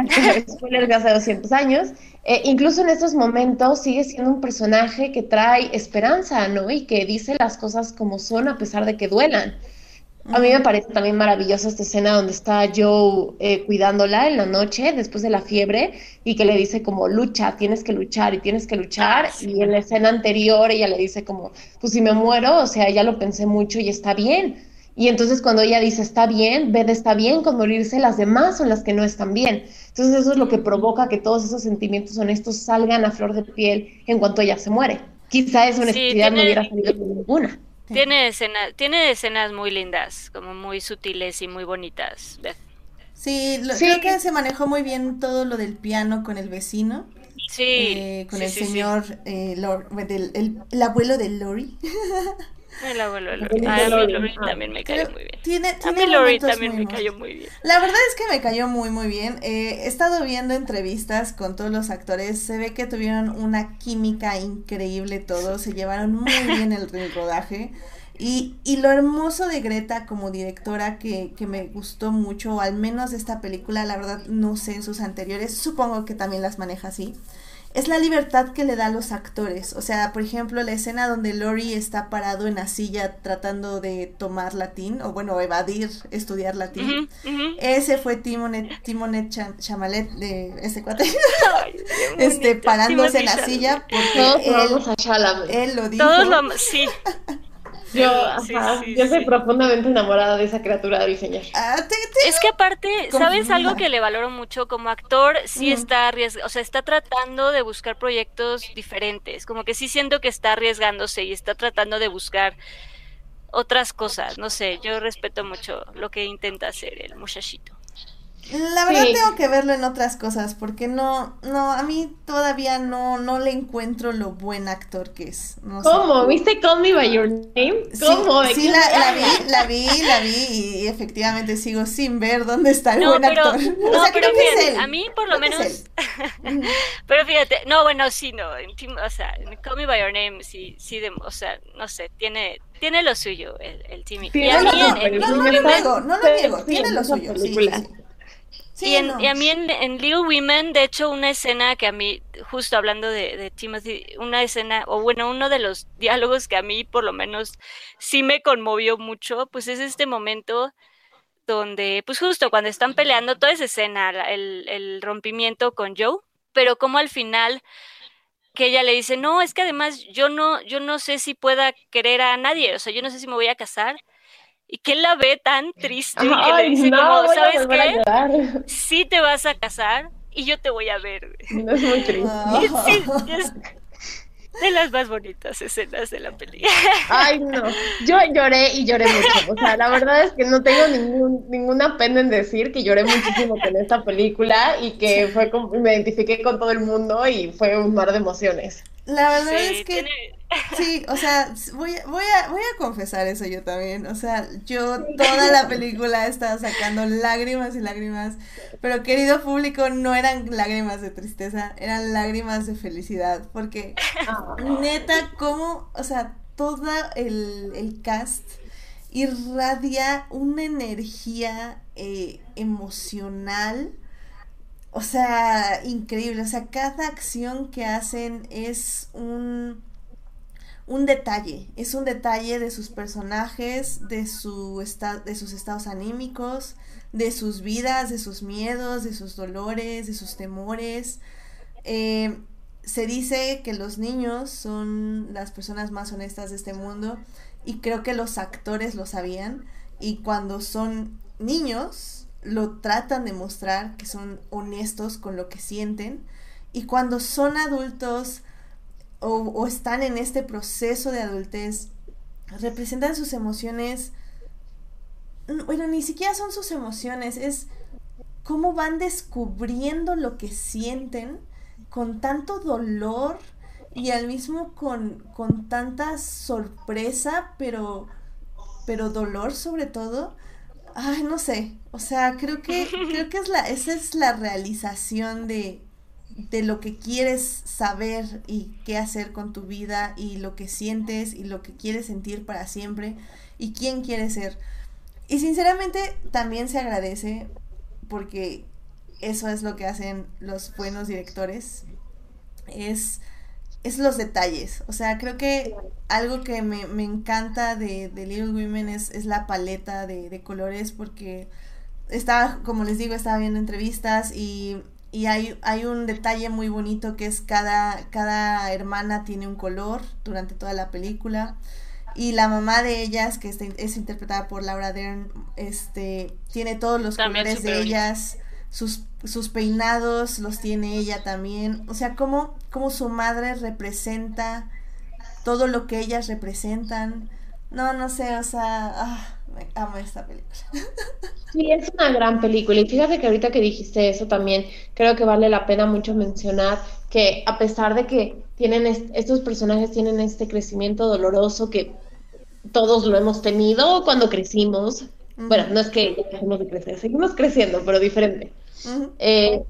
spoilers de hace 200 años. Eh, incluso en estos momentos sigue siendo un personaje que trae esperanza, ¿no? Y que dice las cosas como son a pesar de que duelan. A mí me parece también maravillosa esta escena donde está Joe eh, cuidándola en la noche después de la fiebre y que le dice como lucha, tienes que luchar y tienes que luchar. Ah, sí. Y en la escena anterior ella le dice como, pues si me muero, o sea, ya lo pensé mucho y está bien. Y entonces cuando ella dice está bien, Beth está bien con morirse, las demás son las que no están bien. Entonces eso es lo que provoca que todos esos sentimientos honestos salgan a flor de piel en cuanto ella se muere. Quizá esa Sí, honestidad no tiene- hubiera salido de ninguna. Tiene, escena, tiene escenas muy lindas, como muy sutiles y muy bonitas. Sí, lo- Sí. creo que se manejó muy bien todo lo del piano con el vecino, Sí, eh, con sí, el sí, sí. señor, eh, Lor- del- el, el abuelo de Lori. El abuelo Lori. Ah, a mí Lori. Lori Ah. también me cayó muy bien. Tiene, A mí Lori también me cayó muy bien. La verdad es que me cayó muy muy bien. Eh, he estado viendo entrevistas con todos los actores. Se ve que tuvieron una química increíble todos. Se llevaron muy bien el, el rodaje. Y, y lo hermoso de Greta como directora que, que me gustó mucho, o al menos de esta película, la verdad no sé en sus anteriores, supongo que también las maneja así, es la libertad que le da a los actores. O sea, por ejemplo, la escena donde Lori está parado en la silla tratando de tomar latín, o bueno, evadir estudiar latín. Ese fue Timonet, Timonet Cham- Chamalet de ese cuate, Ay, este, parándose en la silla porque Todos él, vamos a Chalamet. él lo dijo. Todos lo sí. Yo, Sí, ajá, sí, yo soy sí. profundamente enamorada de esa criatura del señor. Ah, te- te- Es que aparte, ¿sabes algo que le valoro mucho? Como actor, sí está arriesgando, o sea, está tratando de buscar proyectos diferentes. Como que sí siento que está arriesgándose y está tratando de buscar otras cosas. No sé, yo respeto mucho lo que intenta hacer el muchachito. La verdad Sí. tengo que verlo en otras cosas porque no, no, a mí todavía no, no le encuentro lo buen actor que es. No sé. ¿Cómo? ¿Viste Call Me By Your Name? Sí, ¿Cómo? ¿De sí, la, la vi, la vi, la vi y efectivamente sigo sin ver dónde está el No, buen pero, actor. no, o sea, pero creo que es fíjate, él. a mí por lo menos, pero fíjate, no, bueno, sí, no, o sea, en Call Me By Your Name, sí, sí, de- o sea, no sé, tiene, tiene lo suyo el, el Timmy. Sí, y a no, mí no, en, no, en no, no lo niego, no lo niego, tiene en lo suyo, sí, sí. Sí, y, en- y a mí en, en Little Women, de hecho, una escena que a mí, justo hablando de, de Timothy, una escena, o bueno, uno de los diálogos que a mí por lo menos sí me conmovió mucho, pues es este momento donde, pues justo cuando están peleando, toda esa escena, la- el, el rompimiento con Joe, pero como al final que ella le dice, no, es que además yo no, yo no sé si pueda querer a nadie, o sea, yo no sé si me voy a casar, y que él la ve tan triste y que le Ay, dice no, como, voy a ¿sabes qué? sí te vas a casar y yo te voy a ver. No es muy triste. Ah. Sí, es de las más bonitas escenas de la película. Ay, no. Yo lloré y lloré mucho. O sea, la verdad es que no tengo ningún, ninguna pena en decir que lloré muchísimo con esta película y que fue como- me identifiqué con todo el mundo y fue un mar de emociones. La verdad Sí, es que tiene- sí, o sea, voy, voy, a, voy a confesar eso yo también. O sea, yo toda la película estaba sacando lágrimas y lágrimas, pero querido público, no eran lágrimas de tristeza, eran lágrimas de felicidad, porque neta, como, o sea, todo el, el cast irradia una energía eh, emocional. O sea, increíble. O sea, cada acción que hacen es un, un detalle. Es un detalle de sus personajes, de, su esta- de sus estados anímicos, de sus vidas, de sus miedos, de sus dolores, de sus temores. Eh, se dice que los niños son las personas más honestas de este mundo y creo que los actores lo sabían y cuando son niños lo tratan de mostrar que son honestos con lo que sienten y cuando son adultos o, están en este proceso de adultez representan sus emociones bueno ni siquiera son sus emociones es cómo van descubriendo lo que sienten con tanto dolor y al mismo con, con tanta sorpresa, pero, pero dolor sobre todo. Ay, no sé. O sea, creo que, creo que es la, esa es la realización de, de lo que quieres saber y qué hacer con tu vida y lo que sientes y lo que quieres sentir para siempre y quién quieres ser. Y sinceramente también se agradece porque eso es lo que hacen los buenos directores. Es, es los detalles. O sea, creo que algo que me, me encanta de, de Little Women es, es la paleta de, de colores porque estaba, como les digo, estaba viendo entrevistas y, y hay, hay un detalle muy bonito que es cada, cada hermana tiene un color durante toda la película. Y la mamá de ellas, que está- es interpretada por Laura Dern, este, tiene todos los También colores de bonita. Sus, sus peinados los tiene ella también. O sea, cómo, cómo su madre representa todo lo que ellas representan. No, no sé, o sea, ah, me amo esta película. Sí, es una gran película. Y fíjate que ahorita que dijiste eso también, creo que vale la pena mucho mencionar que a pesar de que tienen est- estos personajes tienen este crecimiento doloroso que todos lo hemos tenido cuando crecimos. Bueno, no es que dejemos de crecer, seguimos creciendo, pero diferente. Eh,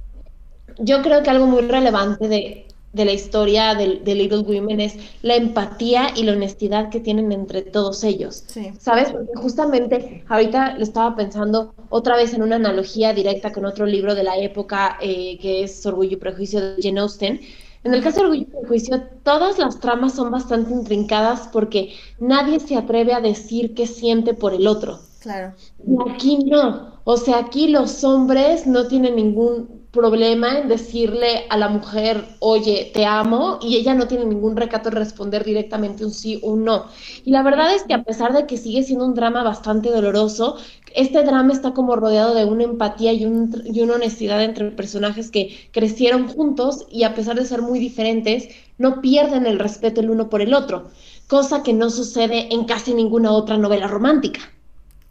yo creo que algo muy relevante de, de la historia de, de Little Women es la empatía y la honestidad que tienen entre todos ellos. Sí. ¿Sabes? Porque justamente ahorita le estaba pensando otra vez en una analogía directa con otro libro de la época eh, que es Orgullo y Prejuicio de Jane Austen. En el caso de Orgullo y Prejuicio, todas las tramas son bastante intrincadas porque nadie se atreve a decir qué siente por el otro. Claro. Y aquí no. O sea, aquí los hombres no tienen ningún problema en decirle a la mujer, oye, te amo, y ella no tiene ningún recato en responder directamente un sí o un no. Y la verdad es que a pesar de que sigue siendo un drama bastante doloroso, este drama está como rodeado de una empatía y, un- y una honestidad entre personajes que crecieron juntos y a pesar de ser muy diferentes, no pierden el respeto el uno por el otro, cosa que no sucede en casi ninguna otra novela romántica.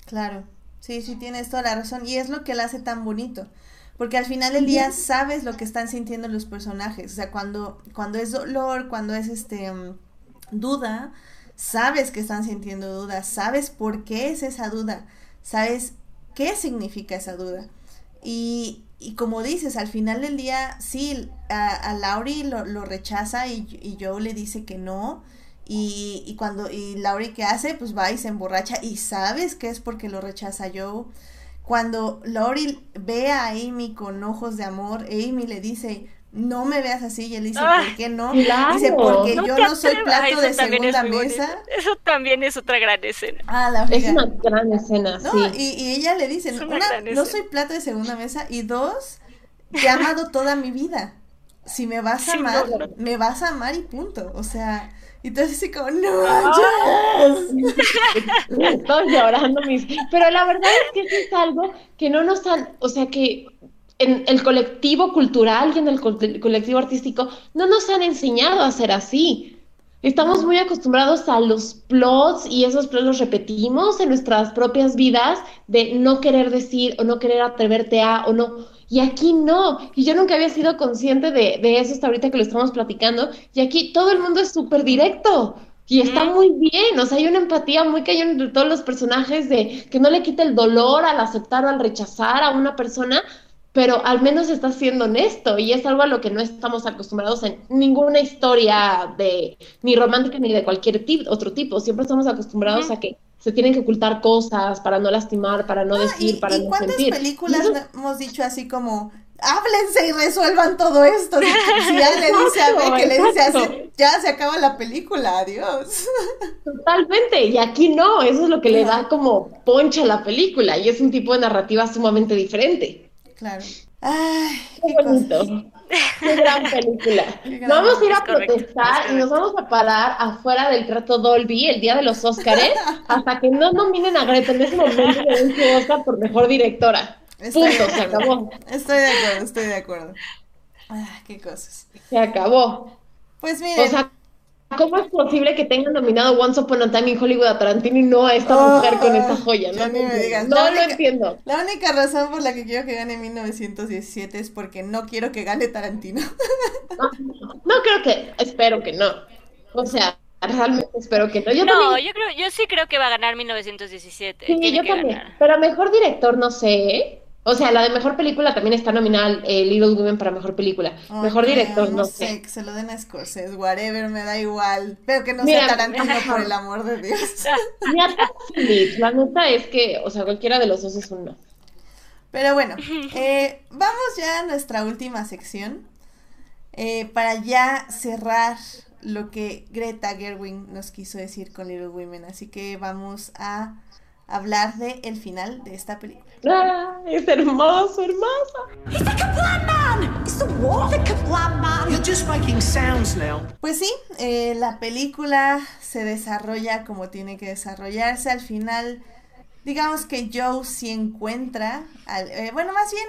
Claro, sí, sí, tienes toda la razón. Y es lo que la hace tan bonito. Porque al final del día sabes lo que están sintiendo los personajes. O sea, cuando, cuando es dolor, cuando es este duda, sabes que están sintiendo duda, sabes por qué es esa duda, sabes qué significa esa duda. Y, y como dices, al final del día, sí, a, a Laurie lo, lo rechaza y, y Joe le dice que no. Y, y cuando, y Laurie ¿qué hace? Pues va y se emborracha y sabes que es porque lo rechaza Joe. Cuando Laurie ve a Amy con ojos de amor, Amy le dice, no me veas así, y él dice, Ah, ¿por qué no? claro. Dice, porque No yo no soy plato de es segunda mesa. Eso también es otra gran escena. Ah, la Es una gran escena, No, sí. y, y ella le dice, una, no soy plato de segunda mesa, y dos, te he amado toda mi vida. Si me vas a Sí, no, amar, no. me vas a amar y punto. O sea, y entonces así como, no, yes. Estoy llorando mis. Pero la verdad es que eso es algo que no nos han, o sea que en el colectivo cultural y en el colectivo artístico no nos han enseñado a ser así. Estamos muy acostumbrados a los plots y esos plots los repetimos en nuestras propias vidas de no querer decir o no querer atreverte a o no. Y aquí no. Y yo nunca había sido consciente de, de eso hasta ahorita que lo estamos platicando. Y aquí todo el mundo es súper directo. Y está muy bien, o sea, hay una empatía muy cañón entre todos los personajes de que no le quita el dolor al aceptar o al rechazar a una persona, pero al menos está siendo honesto y es algo a lo que no estamos acostumbrados en ninguna historia de ni romántica ni de cualquier tipo, otro tipo. Siempre estamos acostumbrados a que se tienen que ocultar cosas para no lastimar, para no decir, para ¿y no cuántas sentir. películas hemos dicho así como háblense y resuelvan todo esto? Si, ya le dice a B que le dice así, ya se acaba la película, adiós. Totalmente, y aquí no, eso es lo que le da como poncha a la película y es un tipo de narrativa sumamente diferente. Claro. Ay, Qué qué cosas. bonito. Qué gran película. Qué gran- Vamos a ir a correcto, protestar es y nos vamos a parar afuera del trato Dolby el día de los Óscares hasta que no nominen a Greta en ese momento su Oscar por mejor directora. Estoy de Punto, se acuerdo. acabó. Estoy de acuerdo, estoy de acuerdo. Ah, qué cosas. Se acabó. Pues miren. O sea, ¿cómo es posible que tengan nominado Once Upon a Time in Hollywood a Tarantino y no a esta mujer con esta joya? Ya No, me digas. no La lo única- entiendo. La única razón por la que quiero que gane 1917 es porque no quiero que gane Tarantino. No, no creo que, espero que no. O sea, realmente espero que no. Yo No, también yo creo, yo sí creo que va a ganar 1917. Sí, Tiene yo también. ganar. Pero mejor director, no sé. O sea, la de mejor película también está nominada eh, Little Women para mejor película. mejor director, no no sé, sé. que se lo den a Scorsese, whatever, me da igual. Pero que no Mira, sea Tarantino, por el amor de Dios. La neta es que, o sea, cualquiera de los dos es un no. Pero bueno, eh, vamos ya a nuestra última sección eh, para ya cerrar lo que Greta Gerwig nos quiso decir con Little Women. Así que vamos a hablar de el final de esta película. Ah, es hermoso, hermoso. Pues sí, eh, la película se desarrolla como tiene que desarrollarse. Al final, digamos que Joe sí encuentra, al- eh, bueno, más bien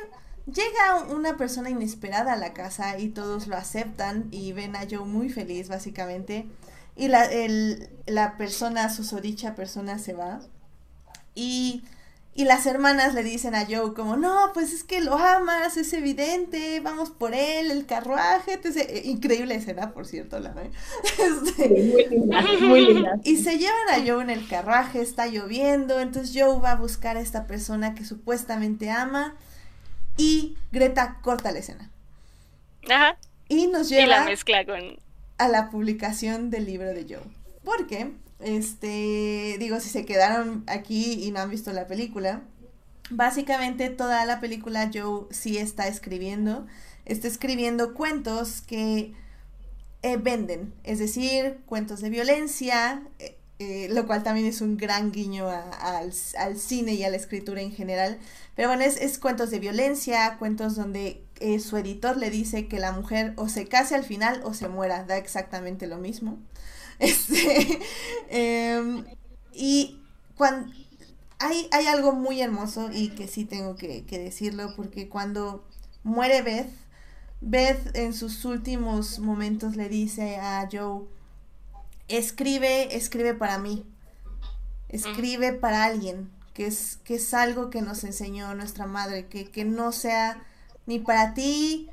llega una persona inesperada a la casa y todos lo aceptan y ven a Joe muy feliz, básicamente. Y la, el- la persona, susodicha persona, se va. Y, y las hermanas le dicen a Joe como, no, pues es que lo amas, es evidente, vamos por él, el carruaje, etc. Eh, Increíble escena, por cierto, la ve. Este, Muy linda, muy linda. y se llevan a Joe en el carruaje, está lloviendo, entonces Joe va a buscar a esta persona que supuestamente ama y Greta corta la escena. Ajá. Y nos Y la lleva mezcla con. a la publicación del libro de Joe. Porque, este, digo, si se quedaron aquí y no han visto la película, básicamente toda la película Joe sí está escribiendo, está escribiendo cuentos que eh, venden, es decir, cuentos de violencia, eh, eh, lo cual también es un gran guiño al, al cine y a la escritura en general. Pero bueno, es, es cuentos de violencia, cuentos donde su editor le dice que la mujer o se case al final o se muera, da exactamente lo mismo. Este, em, y cuando hay, hay algo muy hermoso y que sí tengo que, que decirlo porque cuando muere Beth, Beth en sus últimos momentos le dice a Joe, escribe, escribe para mí, escribe para alguien, que es, que es algo que nos enseñó nuestra madre, que, que no sea ni para ti,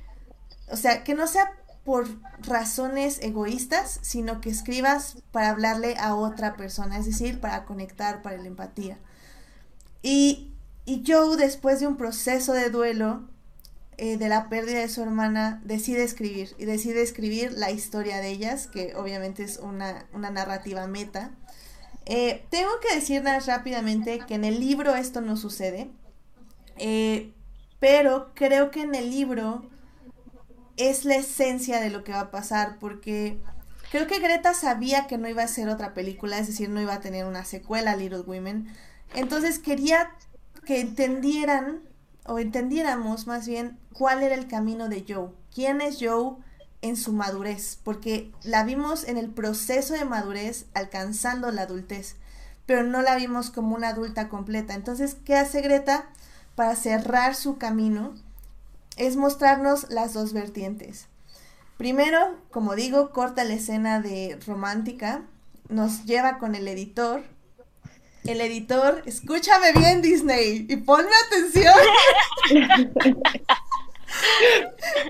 o sea, que no sea por razones egoístas, sino que escribas para hablarle a otra persona, es decir, para conectar, para la empatía. Y, y Joe, después de un proceso de duelo, eh, de la pérdida de su hermana, decide escribir, y decide escribir la historia de ellas, que obviamente es una, una narrativa meta. Eh, tengo que decirles rápidamente que en el libro esto no sucede, eh, pero creo que en el libro es la esencia de lo que va a pasar, porque creo que Greta sabía que no iba a ser otra película, es decir, no iba a tener una secuela Little Women, entonces quería que entendieran, o entendiéramos más bien, cuál era el camino de Joe, quién es Joe en su madurez, porque la vimos en el proceso de madurez alcanzando la adultez, pero no la vimos como una adulta completa. Entonces, ¿qué hace Greta para cerrar su camino? Es mostrarnos las dos vertientes. Primero, como digo, corta la escena de romántica, nos lleva con el editor. El editor, escúchame bien Disney y ponme atención.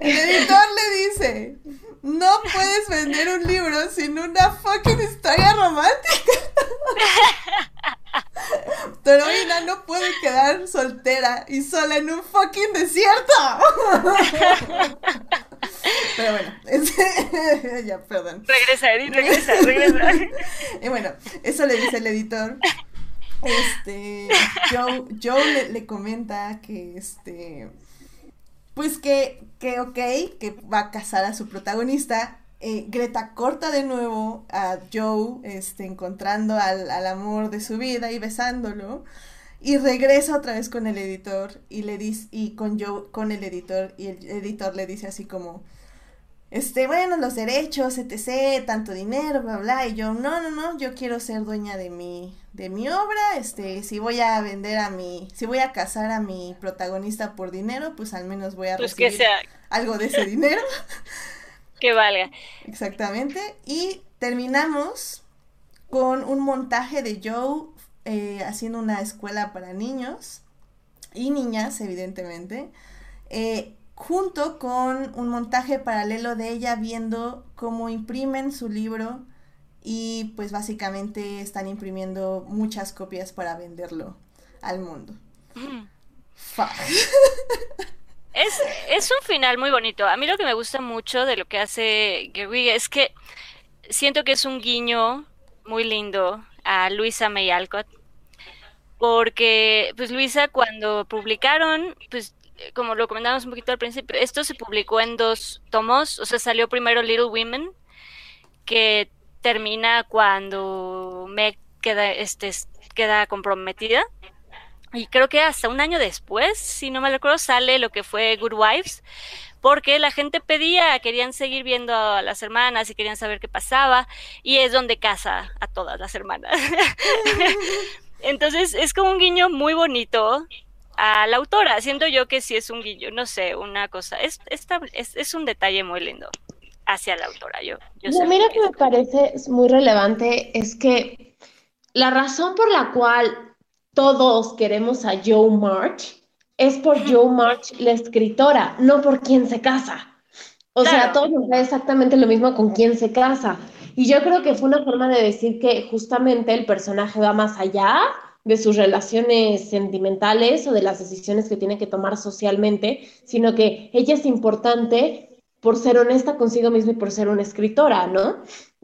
el editor le dice, no puedes vender un libro sin una fucking historia romántica. Tu heroína no puede quedar soltera y sola en un fucking desierto. Pero bueno, este, ya, perdón. Regresa, Eddie, regresa, regresa. Y bueno, eso le dice el editor. Este, Joe, Joe le, le comenta que este, pues que, que ok, que va a casar a su protagonista. Eh, Greta corta de nuevo a Joe, este, encontrando al, al amor de su vida y besándolo. Y regresa otra vez con el editor y le dice, y con Joe, con el editor, y el editor le dice así como, este, bueno, los derechos, etc., tanto dinero, bla, bla, y yo, no, no, no, yo quiero ser dueña de mi, de mi obra, este, si voy a vender a mi, si voy a casar a mi protagonista por dinero, pues al menos voy a Pues que recibir sea, algo de ese dinero. que valga. Exactamente. Y terminamos con un montaje de Joe eh, haciendo una escuela para niños y niñas, evidentemente, eh, junto con un montaje paralelo de ella viendo cómo imprimen su libro y pues básicamente están imprimiendo muchas copias para venderlo al mundo. Mm. Fuck. Es, es un final muy bonito. A mí lo que me gusta mucho de lo que hace Guerrilla es que siento que es un guiño muy lindo a Luisa May Alcott. Porque, pues Luisa, cuando publicaron, pues como lo comentamos un poquito al principio, esto se publicó en dos tomos. O sea, salió primero Little Women, que termina cuando Meg queda, este, queda comprometida. Y creo que hasta un año después, si no me recuerdo, sale lo que fue Good Wives, porque la gente pedía, querían seguir viendo a las hermanas y querían saber qué pasaba, y es donde casa a todas las hermanas. Entonces es como un guiño muy bonito a la autora. Siento yo que sí es un guiño, no sé, una cosa. Es, es, es un detalle muy lindo hacia la autora. Yo, yo No, sé mira que me parece muy relevante es que la razón por la cual todos queremos a Joe March es por Joe March, la escritora, no por quién se casa. O sea, Claro. a todos nos da exactamente lo mismo con quién se casa. Y yo creo que fue una forma de decir que justamente el personaje va más allá de sus relaciones sentimentales o de las decisiones que tiene que tomar socialmente, sino que ella es importante por ser honesta consigo misma y por ser una escritora, ¿no?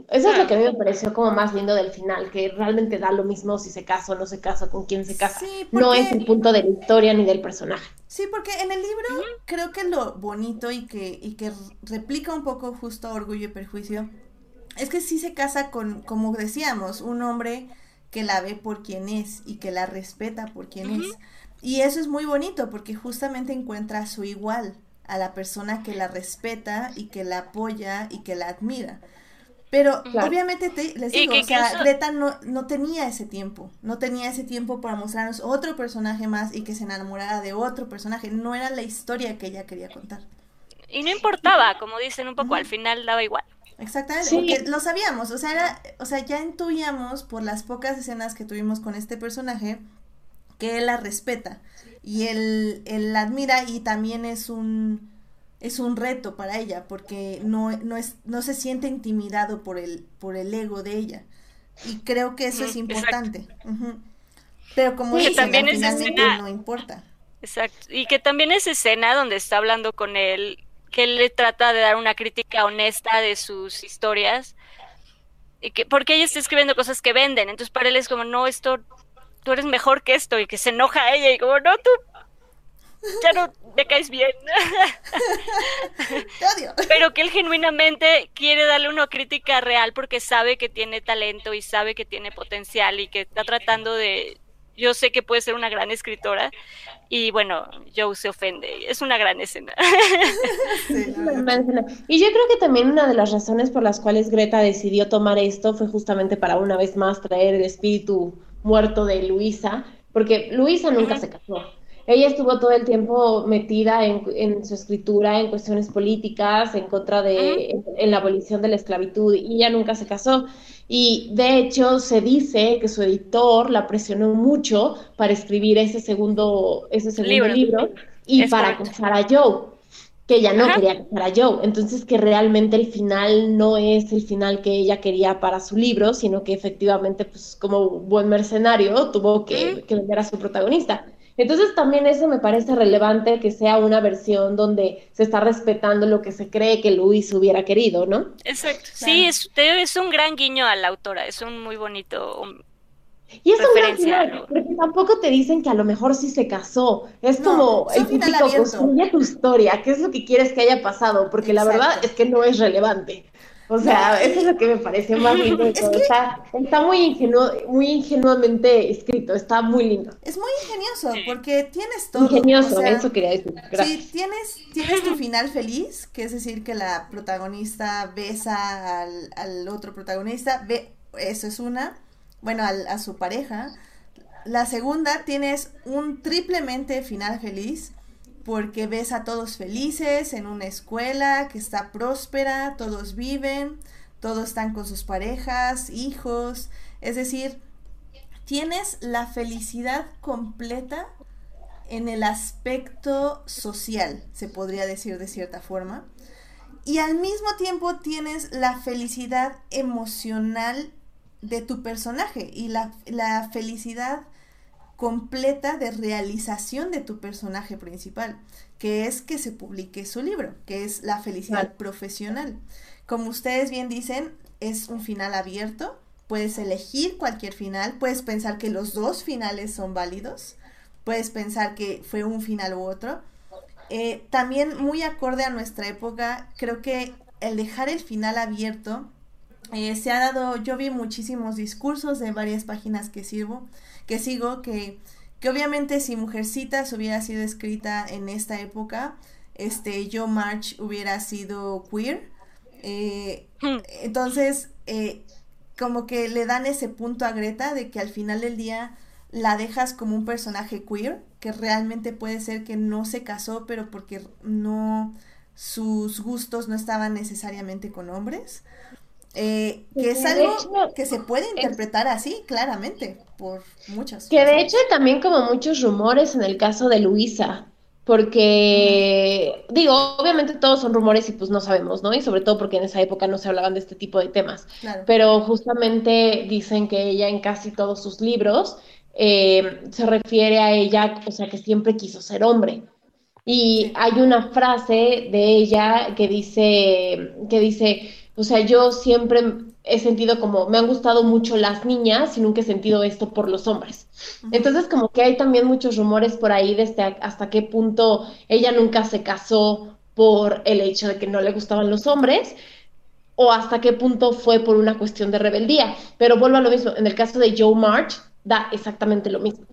Eso es lo que a mí me pareció como más lindo del final, que realmente da lo mismo si se casa o no se casa, con quién se casa. Sí, No es el punto de la historia ni del personaje. Sí, porque en el libro creo que lo bonito y que, y que replica un poco justo Orgullo y Perjuicio es que sí se casa con, como decíamos, un hombre que la ve por quien es y que la respeta por quien es. Y eso es muy bonito porque justamente encuentra a su igual, a la persona que la respeta y que la apoya y que la admira. Pero Claro. obviamente te, les digo, que o sea, Greta no, no tenía ese tiempo, no tenía ese tiempo para mostrarnos otro personaje más y que se enamorara de otro personaje, no era la historia que ella quería contar. Y no importaba, como dicen un poco, al final daba igual. Exactamente, Sí. porque lo sabíamos, o sea, era, o sea, ya intuíamos por las pocas escenas que tuvimos con este personaje que él la respeta y él, él la admira y también es un es un reto para ella porque no, no es no se siente intimidado por el por el ego de ella. Y creo que eso es Ujú, importante. Pero como Que dicen, también escena- no importa. Exacto. Y que también esa escena donde está hablando con él, que él le trata de dar una crítica honesta de sus historias, y que, porque ella está escribiendo cosas que venden, entonces para él es como, no, esto, tú eres mejor que esto, y que se enoja a ella, y como, no, tú ya no me caes bien. te odio Pero que él genuinamente quiere darle una crítica real porque sabe que tiene talento y sabe que tiene potencial y que está tratando de... Yo sé que puede ser una gran escritora y bueno, Joe se ofende. Es una gran escena. Sí. Y yo creo que también una de las razones por las cuales Greta decidió tomar esto fue justamente para una vez más traer el espíritu muerto de Luisa, porque Luisa nunca se casó. ella estuvo todo el tiempo metida en, en su escritura, en cuestiones políticas, en contra de, en, en la abolición de la esclavitud, y ella nunca se casó. Y de hecho se dice que su editor la presionó mucho para escribir ese segundo, ese segundo Libro. libro y Es para correcto. casar a Joe, que ella no Ajá. quería casar a Joe. Entonces que realmente el final no es el final que ella quería para su libro, sino que efectivamente, pues como buen mercenario, tuvo que, que vender a su protagonista. Entonces también eso me parece relevante que sea una versión donde se está respetando lo que se cree que Luis hubiera querido, ¿no? Exacto. Sí, es, te digo, es un gran guiño a la autora, es un muy bonito. Y es un gran referencia, final, ¿no? porque tampoco te dicen que a lo mejor sí se casó. Es No, como el típico construye tu historia, qué es lo que quieres que haya pasado, porque la verdad Exacto. es que no es relevante. O sea, No, eso es lo que me pareció más lindo Es que- Está, está muy ingenuo, muy ingenuamente escrito, está muy lindo. Es muy ingenioso porque tienes todo. Ingenioso, o sea, eso quería decir. Gracias. Sí, tienes, tienes tu final feliz, que es decir, que la protagonista besa al, al otro protagonista, ve, eso es una, bueno, a su pareja. La segunda, tienes un triplemente final feliz, porque ves a todos felices en una escuela que está próspera, todos viven, todos están con sus parejas, hijos, es decir, tienes la felicidad completa en el aspecto social, se podría decir de cierta forma. Y al mismo tiempo tienes la felicidad emocional de tu personaje y la, la felicidad completa de realización de tu personaje principal, que es que se publique su libro, que es la felicidad profesional. Como ustedes bien dicen, es un final abierto, puedes elegir cualquier final, puedes pensar que los dos finales son válidos, puedes pensar que fue un final u otro. Eh, también muy acorde a nuestra época, creo que el dejar el final abierto eh, se ha dado, yo vi muchísimos discursos de varias páginas que sirvo, que sigo, que, que obviamente si Mujercitas hubiera sido escrita en esta época, este, Joe March hubiera sido queer. Eh, Hmm. entonces, eh, como que le dan ese punto a Greta de que al final del día la dejas como un personaje queer, que realmente puede ser que no se casó, pero porque no sus gustos no estaban necesariamente con hombres. Eh, que es algo hecho, que se puede interpretar así, claramente, por muchas Que de hecho hay también como muchos rumores en el caso de Luisa, porque digo, obviamente todos son rumores y pues no sabemos, ¿no? Y sobre todo porque en esa época no se hablaban de este tipo de temas, Claro. pero justamente dicen que ella en casi todos sus libros eh, se refiere a ella, o sea, que siempre quiso ser hombre. Y hay una frase de ella que dice, que dice, o sea, yo siempre he sentido como, me han gustado mucho las niñas y nunca he sentido esto por los hombres. Entonces, como que hay también muchos rumores por ahí de este- hasta qué punto ella nunca se casó por el hecho de que no le gustaban los hombres o hasta qué punto fue por una cuestión de rebeldía. Pero vuelvo a lo mismo, en el caso de Joe March, da exactamente lo mismo.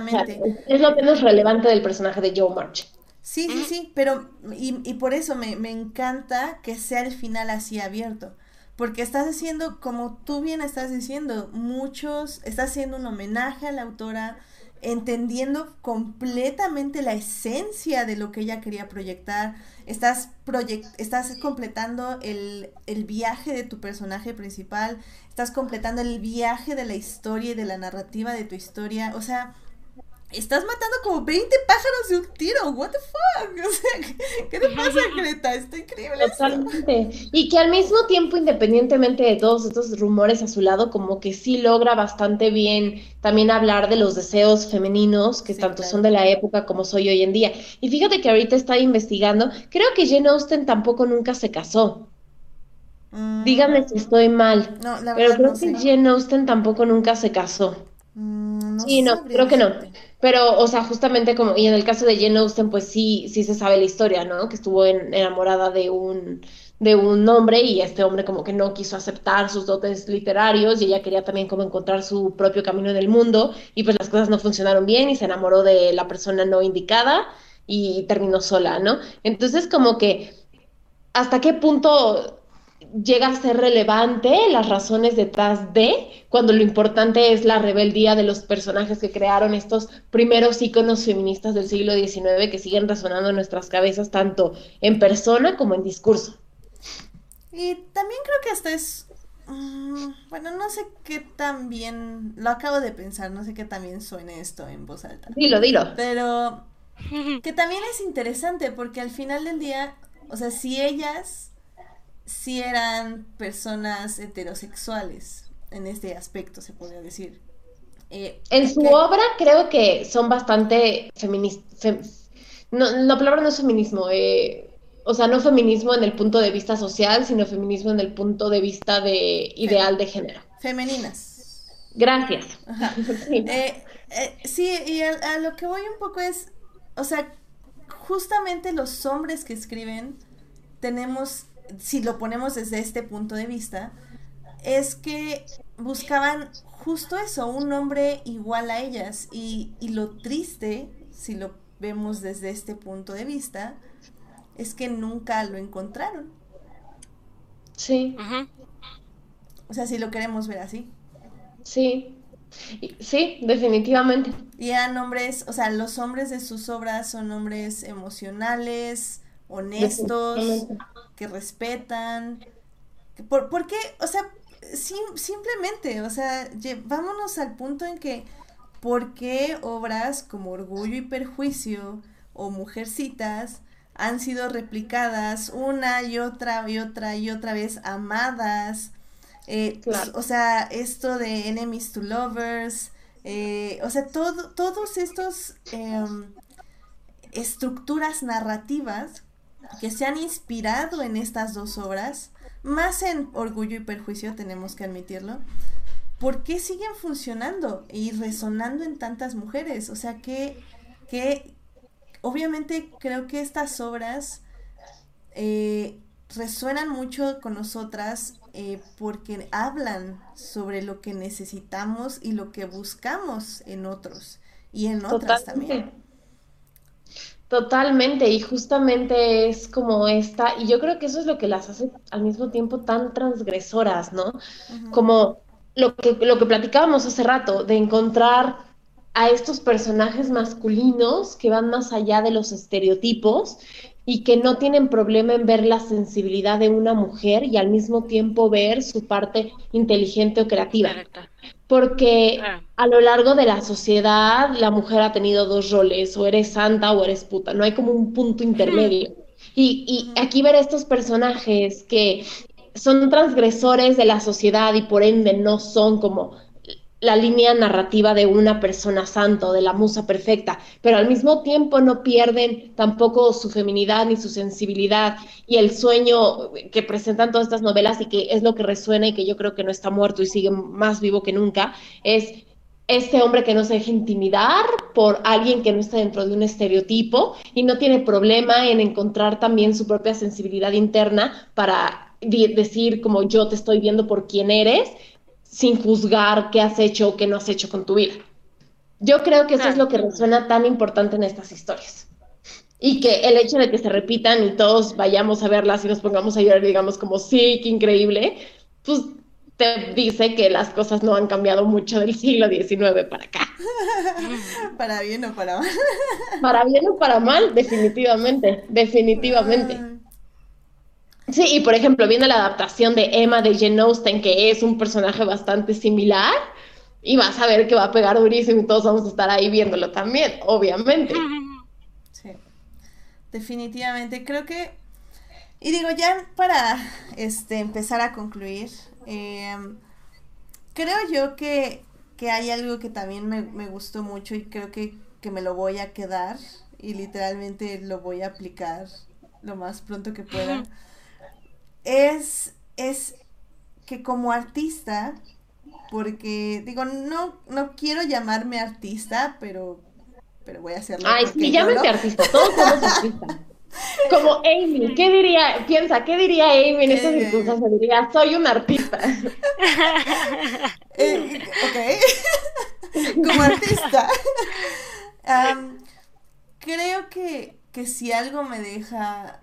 O sea, Exactamente. es lo menos relevante del personaje de Joe March. Sí, sí, sí, pero y, y por eso me, me encanta que sea el final así abierto, porque estás haciendo, como tú bien estás diciendo, muchos, estás haciendo un homenaje a la autora, entendiendo completamente la esencia de lo que ella quería proyectar, estás, proyec- estás completando el, el viaje de tu personaje principal, estás completando el viaje de la historia y de la narrativa de tu historia, o sea, Estás matando como 20 pájaros de un tiro. What the fuck? O sea, ¿qué, te pasa, Greta? Está increíble esto. Totalmente. Y que al mismo tiempo, independientemente de todos estos rumores a su lado, como que sí logra bastante bien también hablar de los deseos femeninos, que Sí, tanto claro. son de la época como soy hoy en día. Y fíjate que ahorita está investigando, creo que Jane Austen tampoco nunca se casó. Mm, Díganme si estoy mal, No, la pero creo no que sé. Jane Austen tampoco nunca se casó. Mm, no Sí, no, creo que no. Pero, o sea, justamente como, y en el caso de Jane Austen, pues sí, sí se sabe la historia, ¿no? Que estuvo en- enamorada de un, de un hombre y este hombre como que no quiso aceptar sus dotes literarios y ella quería también como encontrar su propio camino en el mundo y pues las cosas no funcionaron bien y se enamoró de la persona no indicada y terminó sola, ¿no? Entonces como que, ¿hasta qué punto llega a ser relevante las razones detrás de, cuando lo importante es la rebeldía de los personajes que crearon estos primeros íconos feministas del siglo XIX que siguen resonando en nuestras cabezas tanto en persona como en discurso. Y también creo que hasta es, mm, bueno, no sé qué tan bien, lo acabo de pensar, no sé qué tan bien suene esto en voz alta. Dilo, dilo. Pero que también es interesante porque al final del día, o sea, si ellas sí eran personas heterosexuales en este aspecto, se podría decir. Eh, en su obra creo que son bastante feministas. no, la palabra no es feminismo, eh, o sea, no feminismo en el punto de vista social, sino feminismo en el punto de vista de ideal de género. Femeninas. Gracias. Eh, sí, y a lo que voy un poco es, o sea, justamente los hombres que escriben tenemos si lo ponemos desde este punto de vista, es que buscaban justo eso, un hombre igual a ellas. Y, lo triste, si lo vemos desde este punto de vista, es que nunca lo encontraron. Sí. O sea, si lo queremos ver así. Sí. Sí, definitivamente. Y eran hombres, o sea, los hombres de sus obras son hombres emocionales, honestos, que respetan. ¿Por, ¿por qué? O sea, simplemente, o sea, vámonos al punto en que, ¿por qué obras como Orgullo y Perjuicio o Mujercitas han sido replicadas una y otra y otra y otra vez, amadas? Eh, o sea, esto de Enemies to Lovers, eh, o sea, todo, todos estos em, estructuras narrativas que se han inspirado en estas dos obras, más en Orgullo y Perjuicio, tenemos que admitirlo, ¿por qué siguen funcionando y resonando en tantas mujeres? O sea, que, que obviamente creo que estas obras eh, resuenan mucho con nosotras eh, porque hablan sobre lo que necesitamos y lo que buscamos en otros y en otras también. Totalmente, y justamente es como esta, y yo creo que eso es lo que las hace al mismo tiempo tan transgresoras, ¿no? Como lo que, lo que platicábamos hace rato, de encontrar a estos personajes masculinos que van más allá de los estereotipos y que no tienen problema en ver la sensibilidad de una mujer y al mismo tiempo ver su parte inteligente o creativa porque ah. a lo largo de la sociedad la mujer ha tenido dos roles, o eres santa o eres puta, no hay como un punto intermedio. Y, y aquí ver estos personajes que son transgresores de la sociedad y por ende no son como la línea narrativa de una persona santa o de la musa perfecta, pero al mismo tiempo no pierden tampoco su feminidad ni su sensibilidad y el sueño que presentan todas estas novelas y que es lo que resuena y que yo creo que no está muerto y sigue más vivo que nunca, es este hombre que no se deja intimidar por alguien que no está dentro de un estereotipo y no tiene problema en encontrar también su propia sensibilidad interna para decir como yo te estoy viendo por quién eres sin juzgar qué has hecho o qué no has hecho con tu vida. Yo creo que eso es lo que resuena tan importante en estas historias. Y que el hecho de que se repitan y todos vayamos a verlas y nos pongamos a llorar y digamos como, sí, qué increíble, pues te dice que las cosas no han cambiado mucho del siglo XIX para acá. para bien o para mal. para bien o para mal, definitivamente, definitivamente. Sí, y por ejemplo, viene la adaptación de Emma de Jane Austen, que es un personaje bastante similar, y vas a ver que va a pegar durísimo y todos vamos a estar ahí viéndolo también, obviamente. Sí, definitivamente. Creo que, y digo, ya para este, empezar a concluir, em, creo yo que, que, hay algo que también me, me gustó mucho y creo que, que me lo voy a quedar y literalmente lo voy a aplicar lo más pronto que pueda es, es que como artista, porque digo, no, no quiero llamarme artista, pero, pero voy a hacerlo. Ay, sí, llámate artista, todos somos artistas. Como Amy, ¿qué diría? Piensa, ¿qué diría Amy en estas circunstancias? Diría, soy un artista. Eh, ok. Como artista. creo que, que si algo me deja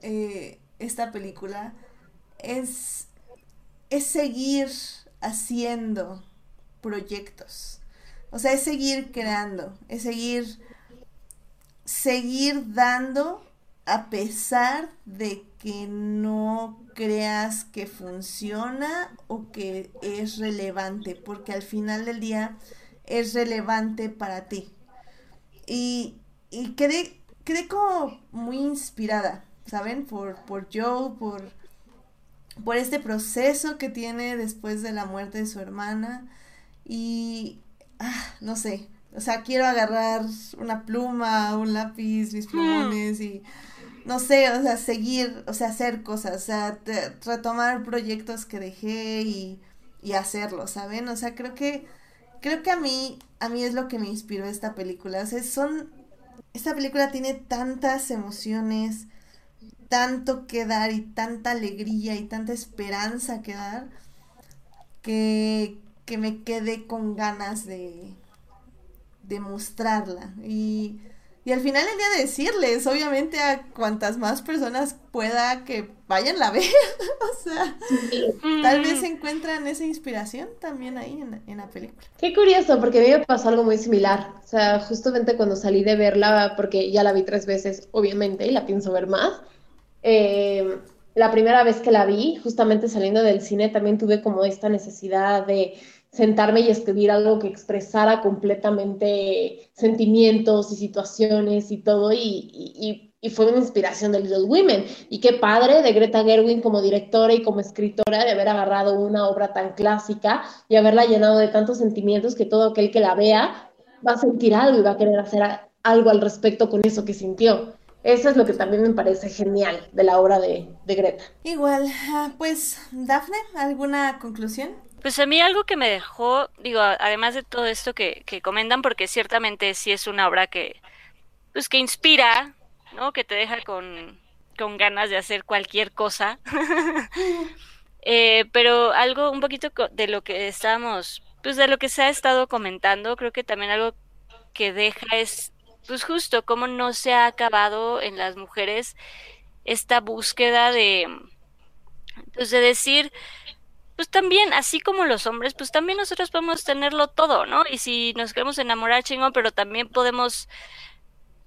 eh, esta película es, es seguir haciendo proyectos. O sea, es seguir creando, es seguir, seguir dando a pesar de que no creas que funciona o que es relevante, porque al final del día es relevante para ti. Y, y quedé, quedé como muy inspirada, ¿saben? Por, por Joe, por, por este proceso que tiene después de la muerte de su hermana. Y, ah, no sé, o sea, quiero agarrar una pluma, un lápiz, mis plumones y no sé, o sea, seguir, o sea, hacer cosas, o sea, retomar proyectos que dejé y, y hacerlo, ¿saben? O sea, creo que, creo que a mí, a mí es lo que me inspiró esta película, o sea, son, esta película tiene tantas emociones, tanto que dar y tanta alegría y tanta esperanza que dar, que, que me quedé con ganas de, de mostrarla y y al final el día de decirles, obviamente, a cuantas más personas pueda que vayan la ver. o sea, tal vez encuentran esa inspiración también ahí en, la película. Qué curioso, porque a mí me pasó algo muy similar. O sea, justamente cuando salí de verla, porque ya la vi tres veces, obviamente, y la pienso ver más. Eh, la primera vez que la vi, justamente saliendo del cine, también tuve como esta necesidad de sentarme y escribir algo que expresara completamente sentimientos y situaciones y todo, y, fue una inspiración de Little Women. Y qué padre de Greta Gerwin como directora y como escritora de haber agarrado una obra tan clásica y haberla llenado de tantos sentimientos que todo aquel que la vea va a sentir algo y va a querer hacer algo al respecto con eso que sintió. Eso es lo que también me parece genial de la obra de, de Greta. Igual, ah, pues, Dafne, ¿alguna conclusión? Pues a mí algo que me dejó, digo, además de todo esto que, que comentan, porque ciertamente sí es una obra que, pues que inspira, ¿no? Que te deja con, con ganas de hacer cualquier cosa. eh, pero algo un poquito de lo que estábamos, pues de lo que se ha estado comentando, creo que también algo que deja es, pues justo, cómo no se ha acabado en las mujeres esta búsqueda de, pues de decir, pues también, así como los hombres, pues también nosotros podemos tenerlo todo, ¿no? Y si nos queremos enamorar, chingón, pero también podemos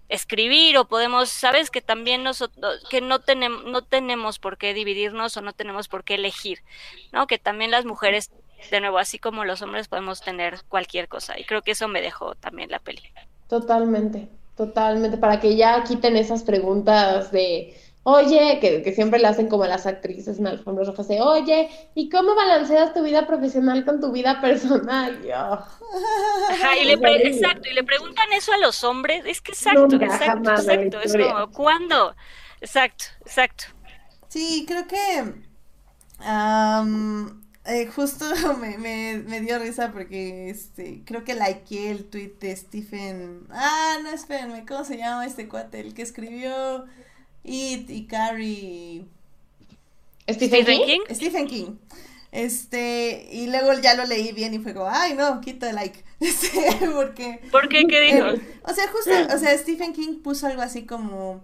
escribir o podemos, sabes que también nosotros, que no tenemos, no tenemos por qué dividirnos o no tenemos por qué elegir, ¿no? Que también las mujeres, de nuevo, así como los hombres, podemos tener cualquier cosa. Y creo que eso me dejó también la peli. Totalmente, totalmente, para que ya quiten esas preguntas de oye, que, siempre le hacen como a las actrices en alfombras rojas de, oye, ¿y cómo balanceas tu vida profesional con tu vida personal? Ajá, y le exacto, y le preguntan eso a los hombres, es que exacto, exacto, exacto, es como, ¿cuándo? Exacto, exacto. Sí, creo que eh, justo me, me, me, dio risa porque este creo que likeé el tweet de Stephen. Ah, no, espérenme, ¿cómo se llama este cuate? El que escribió It y Carrie. ¿Stephen King? Stephen King. Este, y luego ya lo leí bien y fue como, ay no, quita el like. Este, porque. ¿Por qué? ¿Qué dijo? o sea, justo, o sea, Stephen King puso algo así como,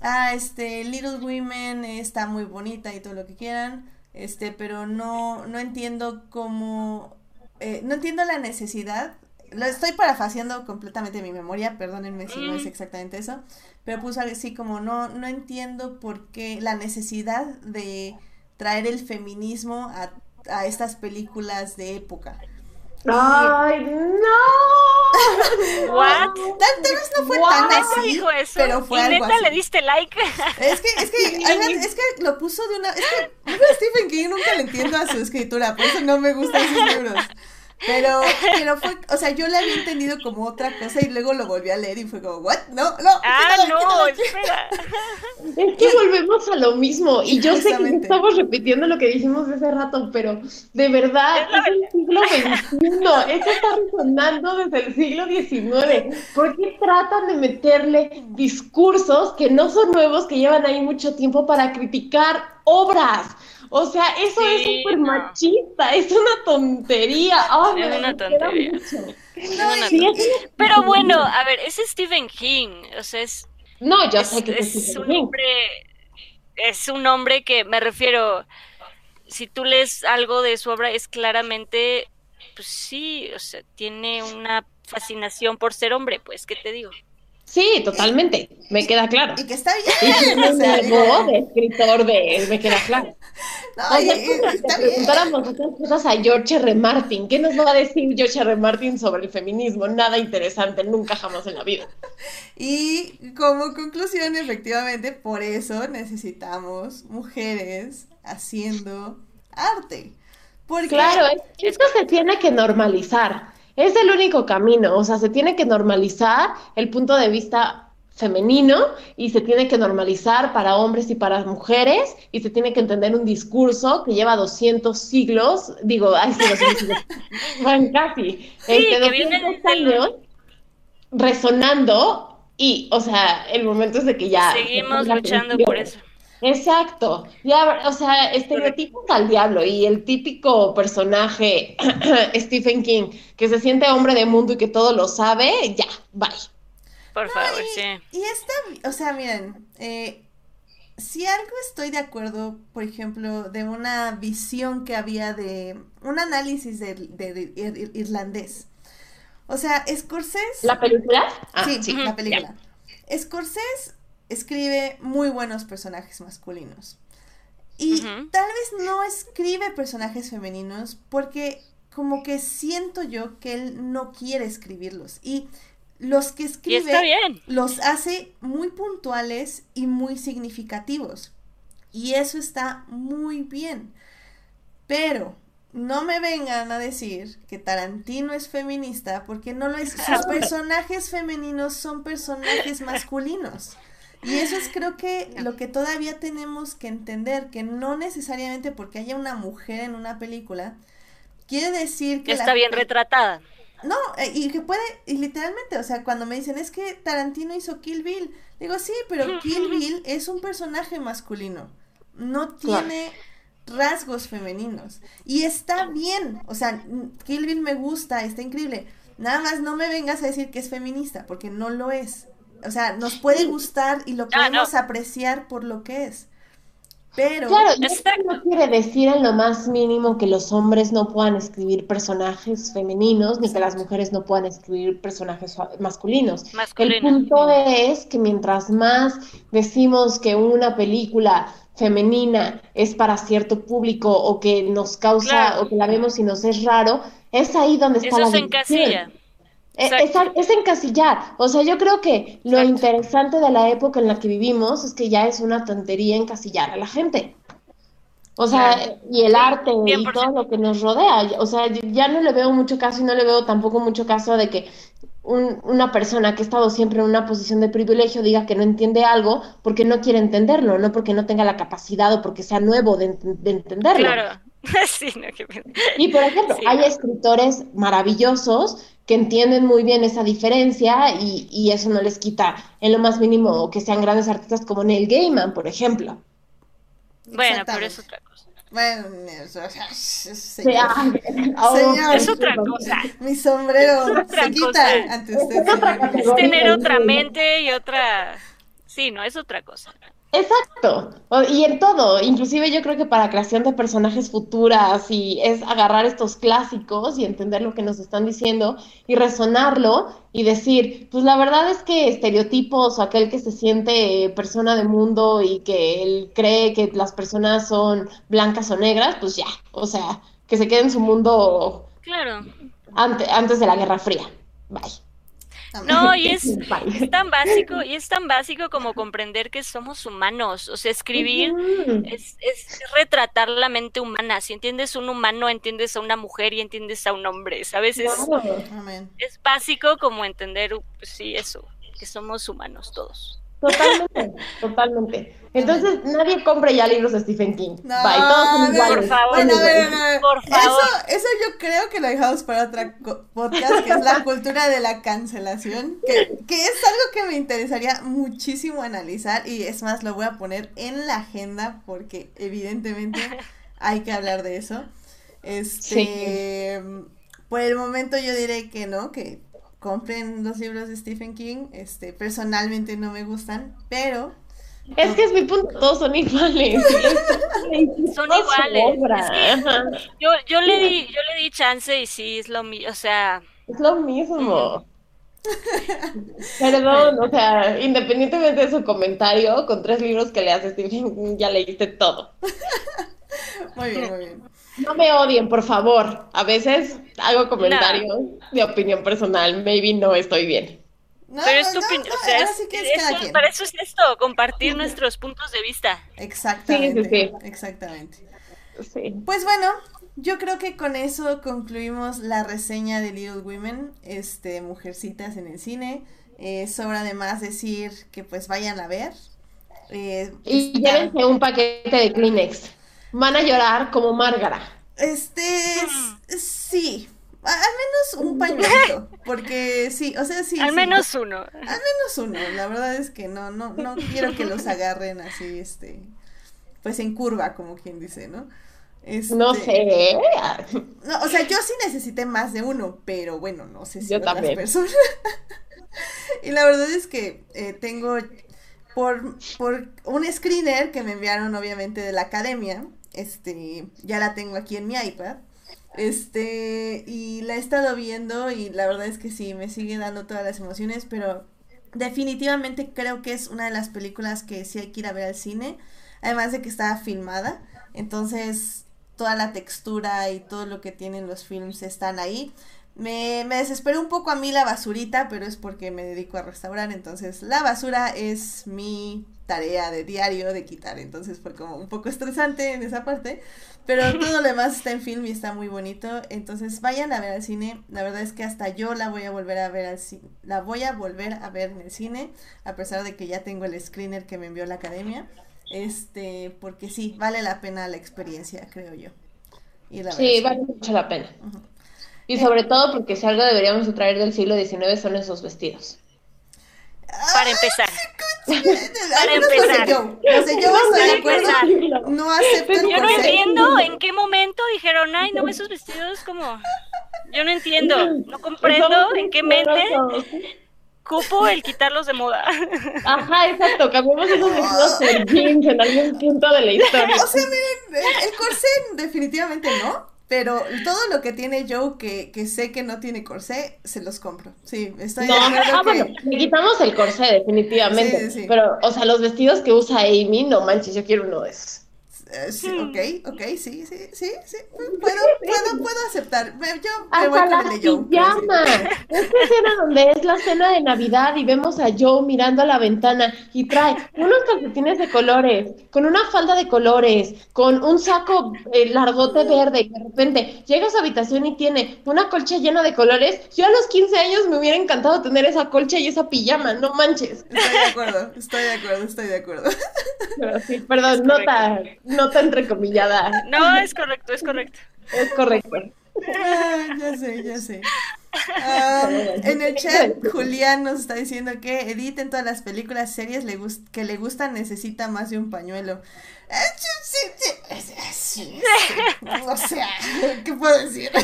ah, este, Little Women está muy bonita y todo lo que quieran, este, pero no, no entiendo cómo, eh, no entiendo la necesidad lo estoy parafaseando completamente mi memoria, perdónenme si no es exactamente eso, pero puso algo así como no, no entiendo por qué la necesidad de traer el feminismo a, a estas películas de época. ¡Ay, no! ¿What? Tal, vez no fue tan así, dijo eso? pero fue ¿Y algo neta le diste like? Es que, es que, es que lo puso de una... Es que Stephen King nunca le entiendo a su escritura, por eso no me gustan sus libros. Pero, pero fue, o sea, yo le había entendido como otra cosa y luego lo volví a leer y fue como, ¿what? No, no. Ah, no, espera. Es que volvemos a lo mismo y yo sé que estamos repitiendo lo que dijimos hace rato, pero de verdad es, el siglo XXI, esto está resonando desde el siglo XIX. ¿Por qué tratan de meterle discursos que no son nuevos, que llevan ahí mucho tiempo para criticar obras? O sea, eso es súper machista, es una tontería. es una tontería. Pero bueno, a ver, es Stephen King, o sea, es... No, yo sé que es, es un hombre, es un hombre que me refiero, si tú lees algo de su obra, es claramente, pues sí, o sea, tiene una fascinación por ser hombre, pues, ¿qué te digo? Sí, totalmente, me queda claro. Y que está Y bien. tiene o sea, digo, de escritor de, me queda claro. no, O y- sea, y- está bien. preguntáramos otras cosas a George R. Martin. ¿Qué nos va a decir George R. Martin sobre el feminismo? Nada interesante, nunca jamás en la vida. Y como conclusión, efectivamente, por eso necesitamos mujeres haciendo arte. Porque Claro, es- esto se tiene que normalizar. Es el único camino. O sea, se tiene que normalizar el punto de vista femenino y se tiene que normalizar para hombres y para mujeres y se tiene que entender un discurso que lleva 200 siglos, digo, ay, sí, 200 siglos, bueno, casi, este, que viene 200 desde el- años resonando y, o sea, el momento es de que ya... Seguimos luchando por eso. Exacto, ya, o sea, estereotipos al diablo y el típico personaje Stephen King que se siente hombre de mundo y que todo lo sabe, ya, bye. Por favor, y, sí. y está, o sea, miren, eh, si algo estoy de acuerdo, por ejemplo, de una visión que había de un análisis de, de- de ir- irlandés. O sea, Scorsese... ¿La película? Ah, sí, sí, la película. Scorsese escribe muy buenos personajes masculinos. Y tal vez no escribe personajes femeninos porque como que siento yo que él no quiere escribirlos. Y los que escribe los hace muy puntuales y muy significativos. Y eso está muy bien. Pero no me vengan a decir que Tarantino es feminista porque no lo es. Sus personajes femeninos son personajes masculinos. Y eso es creo que lo que todavía tenemos que entender, que no necesariamente porque haya una mujer en una película, quiere decir que... la Está bien retratada. no, eh, y que puede, y literalmente, o sea, cuando me dicen es que Tarantino hizo Kill Bill, digo sí, pero Kill Bill es un personaje masculino, no tiene rasgos femeninos, y está bien, o sea, Kill Bill me gusta, está increíble, nada más no me vengas a decir que es feminista, porque no lo es, o sea, nos puede gustar y lo Ah, no. podemos apreciar por lo que es, pero... Claro, esto no quiere decir en lo más mínimo que los hombres no puedan escribir personajes femeninos ni que las mujeres no puedan escribir personajes masculinos. El punto es que mientras más decimos que una película femenina es para cierto público o que nos causa Claro. o que la vemos y nos es raro, es ahí donde está Eso la se división. encasilla. Exacto. Es, es encasillar. O sea, yo creo que lo Exacto. interesante de la época en la que vivimos es que ya es una tontería encasillar a la gente. O sea, Claro. y el arte y 100%. todo lo que nos rodea. O sea, ya no le veo mucho caso y no le veo tampoco mucho caso de que un- una persona que ha estado siempre en una posición de privilegio diga que no entiende algo porque no quiere entenderlo, no porque no tenga la capacidad o porque sea nuevo de, de entenderlo. Claro. sí, no, qué pena. Y por ejemplo, Sí. hay escritores maravillosos que entienden muy bien esa diferencia y, y eso no les quita en lo más mínimo que sean grandes artistas como Neil Gaiman, por ejemplo. Bueno, pero es otra cosa. Bueno, eso, señor. oh, Señor. Es otra cosa. Mi sombrero Es se quita cosa. ante usted, Es tener otra mente y otra... Sí, no, es otra cosa. Exacto, y en todo, inclusive yo creo que para creación de personajes futuras y es agarrar estos clásicos y entender lo que nos están diciendo y resonarlo y decir, pues la verdad es que estereotipos o aquel que se siente persona de mundo y que él cree que las personas son blancas o negras, pues ya, o sea, que se quede en su mundo Claro. ante- antes de la Guerra Fría. Bye. No, y es, es tan básico, y es tan básico como comprender que somos humanos. O sea, escribir es, es retratar la mente humana. Si entiendes un humano, entiendes a una mujer y entiendes a un hombre, ¿sabes? Es, es básico como entender, pues sí, eso, que somos humanos todos. Totalmente, totalmente. Entonces, nadie compre ya libros de Stephen King. No, Bye, todos iguales. por favor. Bueno, a Todos ver, iguales. a ver, Por favor. Eso, eso yo creo que lo dejamos para otra podcast, que es la cultura de la cancelación, que, que es algo que me interesaría muchísimo analizar y es más, lo voy a poner en la agenda porque evidentemente hay que hablar de eso. Este, por el momento yo diré que no, que compren los libros de Stephen King, este, personalmente no me gustan, pero Es que es mi punto, todos son iguales. Son iguales. Es que yo, yo le di, yo le di chance y sí es lo mío, o sea, Es lo mismo. Perdón, o sea, independientemente de su comentario, con tres libros que le haces, ya leíste todo. Muy bien, muy bien. No me odien, por favor. A veces hago comentarios de opinión personal. Maybe no estoy bien. No, pero es no, tu no, opinión, no, o sea, es- sí que es eso- cada quien. para eso es esto, compartir nuestros puntos de vista. Exactamente. Sí, sí, Exactamente. Sí. Pues bueno, yo creo que con eso concluimos la reseña de Little Women, este, Mujercitas en el cine. Eh, sobra además decir que pues vayan a ver. Eh, Y está- llévense un paquete de Kleenex. Van a llorar como Márgara. Este, sí, a- al menos un pañuelito, porque sí, o sea, sí. Al sí. menos uno. Al menos uno, la verdad es que no, no, no quiero que los agarren así, este, pues en curva, como quien dice, ¿no? No Este, sé. No, o sea, yo sí necesité más de uno, pero bueno, no sé si Yo personas. y la verdad es que eh, tengo por, por un screener que me enviaron obviamente de la academia, este, ya la tengo aquí en mi iPad. Este, y la he estado viendo y la verdad es que sí, me sigue dando todas las emociones, pero definitivamente creo que es una de las películas que sí hay que ir a ver al cine, además de que estaba filmada, entonces toda la textura y todo lo que tienen los films están ahí. Me, me desesperó un poco a mí la basurita, pero es porque me dedico a restaurar, entonces la basura es mi tarea de diario de quitar, entonces fue como un poco estresante en esa parte, pero todo lo demás está en film y está muy bonito, entonces vayan a ver al cine, la verdad es que hasta yo la voy a volver a ver al cine, la voy a volver a ver en el cine, a pesar de que ya tengo el screener que me envió la academia, este, porque sí, vale la pena la experiencia, creo yo. Y la Sí, vale mucho la pena. Y sobre todo porque si algo deberíamos de traer del siglo XIX son esos vestidos. Para empezar. Para empezar. Yo, los de yo estoy Para de acuerdo. empezar. No acepto el Yo no entiendo en qué momento dijeron, ay, no, esos vestidos como... Yo no entiendo, no comprendo en qué mente cupo el quitarlos de moda. Ajá, exacto. Cambiamos esos vestidos por jeans en algún punto de la historia. O sea, miren, el, el corsé definitivamente no, pero todo lo que tiene Joe que, que sé que no tiene corsé, se los compro. Sí, estoy No, de ah, que... bueno, le quitamos el corsé definitivamente. Sí, sí, sí. Pero, o sea, los vestidos que usa Amy, no manches, yo quiero uno de esos. Eh, sí, ok, ok, sí, sí, sí, sí, puedo, puedo, puedo aceptar. Me- Yo me voy con la el Joe. pijama. Esta escena donde es la cena de Navidad y vemos a Joe mirando a la ventana y trae unos calcetines de colores, con una falda de colores, con un saco eh, largote verde y de repente llega a su habitación y tiene una colcha llena de colores. Yo a los 15 años me hubiera encantado tener esa colcha y esa pijama, no manches. Estoy de acuerdo, estoy de acuerdo, estoy de acuerdo. Pero sí, perdón, nota, nota entrecomillada. No, es correcto, es correcto. Es correcto. Ah, ya sé, ya sé. En el chat, Julián nos está diciendo que Edith en todas las películas, series le que le gustan necesita más de un pañuelo. Ah. O sea, ¿qué puedo decir?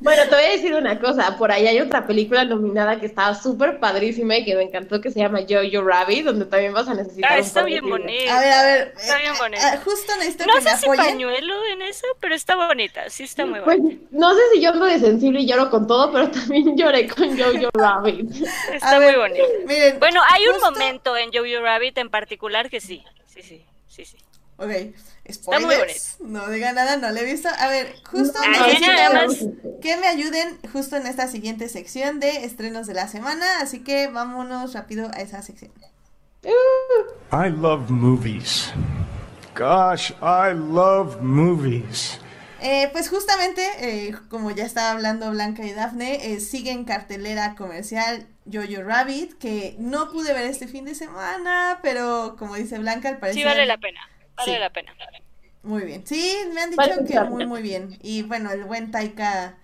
Bueno, te voy a decir una cosa, por ahí hay otra película nominada que estaba súper padrísima y que me encantó que se llama Jojo Rabbit, donde también vas a necesitar Ah, un está pañuelo. bien bonito. A ver, a ver. Está bien eh, bonito. ah, justo necesito No que me sé si apoyen. pañuelo en eso, pero está bonita, sí está muy Pues bonita. no sé si yo ando de sensible y lloro con todo, pero también lloré con Jojo Rabbit. Está a muy ver, bonita. Miren. Bueno, hay un justo- momento en Jojo Rabbit en particular que sí, sí, sí, sí, sí. Ok, Está muy spoilers. No diga nada, no le he visto. A ver, justo Ah, necesito más. que me ayuden justo en esta siguiente sección de estrenos de la semana. Así que vámonos rápido a esa sección. I love movies. Gosh, I love movies. Eh, pues justamente, eh, como ya estaba hablando Blanca y Dafne, eh, sigue en cartelera comercial Jojo Rabbit, que no pude ver este fin de semana, pero como dice Blanca, al parecer... Sí vale la pena, vale Sí. la pena. Muy bien. Sí, me han Vale dicho que muy, muy bien. Y bueno, el buen Taika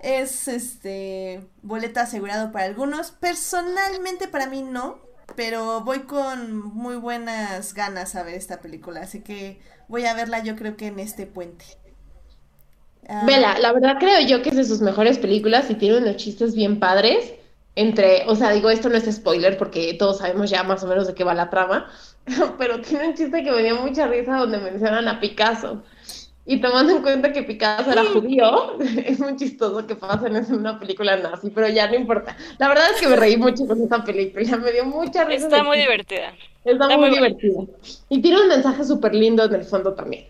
es este boleto asegurado para algunos. Personalmente para mí no, pero voy con muy buenas ganas a ver esta película, así que voy a verla yo creo que en este puente. Ah, Vela, la verdad creo yo que es de sus mejores películas y tiene unos chistes bien padres. entre, o sea, digo, esto no es spoiler porque todos sabemos ya más o menos de qué va la trama, pero tiene un chiste que me dio mucha risa donde mencionan a Picasso. Y tomando en cuenta que Picasso era judío, es muy chistoso que pasen en una película nazi, pero ya no importa. La verdad es que me reí mucho con esta película, me dio mucha risa. Está muy divertida. Está, muy, divertida. Y tiene un mensaje súper lindo en el fondo también.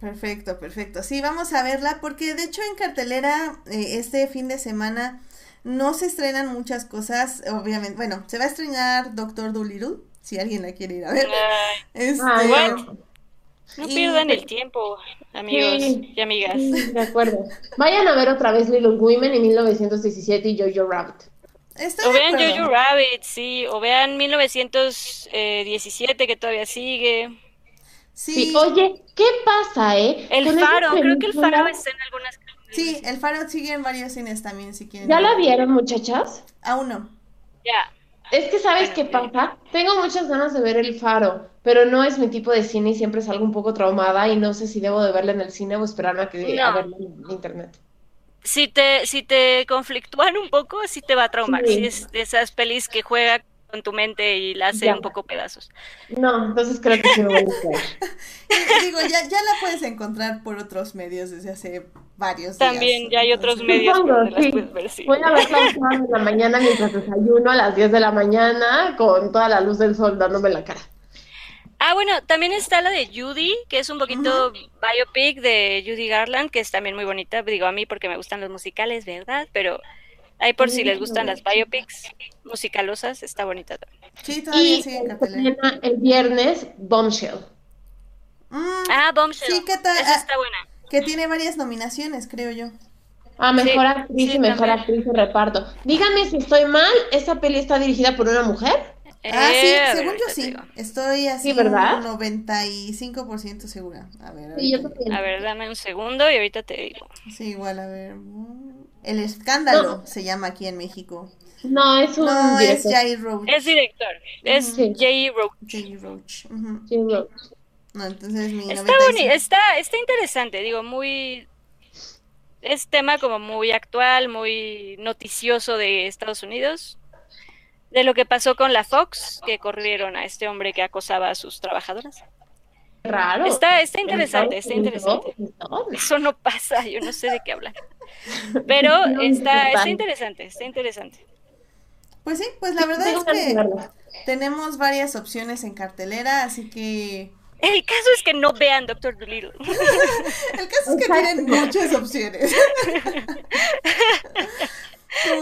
Perfecto, perfecto. Sí, vamos a verla porque de hecho en cartelera eh, este fin de semana no se estrenan muchas cosas, obviamente. Bueno, se va a estrenar Doctor Dolittle, si alguien la quiere ir a ver. Este, no pierdan el tiempo, amigos y amigas. de acuerdo. Vayan a ver otra vez Little Women en 1917 y Jojo Rabbit. o vean Jojo Rabbit, sí, o vean 1917 que todavía sigue. Sí. Oye, ¿qué pasa, eh? El Faro, creo que el Faro está en algunas Sí, el Faro sigue en varios cines también, si quieren. ¿Ya la vieron, muchachas? Aún no. Ya. Es que, ¿sabes qué pasa? Tengo muchas ganas de ver El Faro, pero no es mi tipo de cine y siempre salgo un poco traumada y no sé si debo de verla en el cine o esperarme a, que, verla en internet. Si te, si te conflictúan un poco, sí te va a traumar. Si es de esas pelis que juega con tu mente y la hace un poco pedazos. No, entonces creo que sí me voy a Digo, ya, ya la puedes encontrar por otros medios desde hace varios días. También ya hay otros medios donde las puedes ver, sí. Voy a verla en la mañana mientras desayuno a las 10 de la mañana con toda la luz del sol dándome la cara. Ah, bueno, también está la de Judy, que es un poquito biopic de Judy Garland, que es también muy bonita. Digo a mí porque me gustan los musicales, ¿verdad? Pero Ahí por si les gustan las biopics musicalosas, está bonita también. Sí, todavía y El viernes, Bombshell. Mm, ah, Bombshell. Sí, ¿qué tal? Esa está buena. Que tiene varias nominaciones, creo yo. Ah, mejor actriz y mejor actriz de reparto. Dígame si estoy mal, ¿esa peli está dirigida por una mujer? Ah, sí, eh, según yo sí. Estoy así un 95% segura. A ver, a ver, dame un segundo y ahorita te digo. Sí, igual, a ver. El escándalo se llama aquí en México. No, es un no, es Jay Roach. Es director. Es Jay Roach. Jay Roach. Jay Roach. No, entonces mi está, está, está interesante, digo, muy... Es tema como muy actual, muy noticioso de Estados Unidos. De lo que pasó con la Fox, que corrieron a este hombre que acosaba a sus trabajadoras. Raro. Está, está interesante, está interesante. Eso no pasa, yo no sé de qué hablar. Pero está, está interesante, está interesante. Pues sí, pues la verdad es que tenemos varias opciones en cartelera, así que... El caso es que no vean Doctor Dolittle. El caso es que tienen muchas opciones.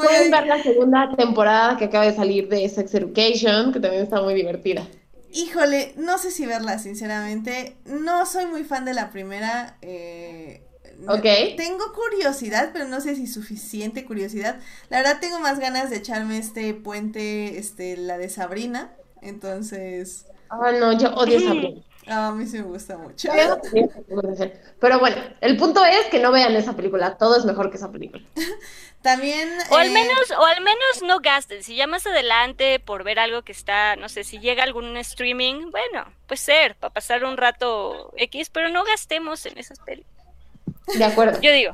Pueden ver la segunda temporada que acaba de salir de Sex Education, que también está muy divertida. Híjole, no sé si verla, sinceramente. No soy muy fan de la primera. Eh, ok. Tengo curiosidad, pero no sé si suficiente curiosidad. La verdad tengo más ganas de echarme este puente, este, la de Sabrina. Entonces... Ah, no, yo odio Sabrina. a mí sí me gusta mucho. Pero bueno, el punto es que no vean esa película. Todo es mejor que esa película. También. O al eh, menos, o al menos no gasten. Si ya más adelante por ver algo que está, no sé, si llega algún streaming, bueno, puede ser, para pasar un rato X, pero no gastemos en esas pelis. De acuerdo. Yo digo.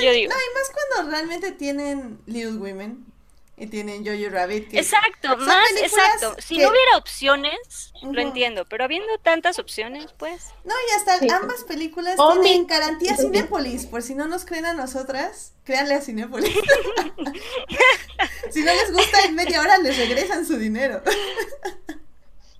yo digo. No, y más cuando realmente tienen Little Women y tienen Jojo Rabbit. exacto, más, exacto. Si no hubiera opciones, lo entiendo, pero habiendo tantas opciones, pues. No, y hasta ambas películas tienen garantía Cinépolis, por si no nos creen a nosotras, créanle a Cinépolis. si no les gusta en media hora, les regresan su dinero.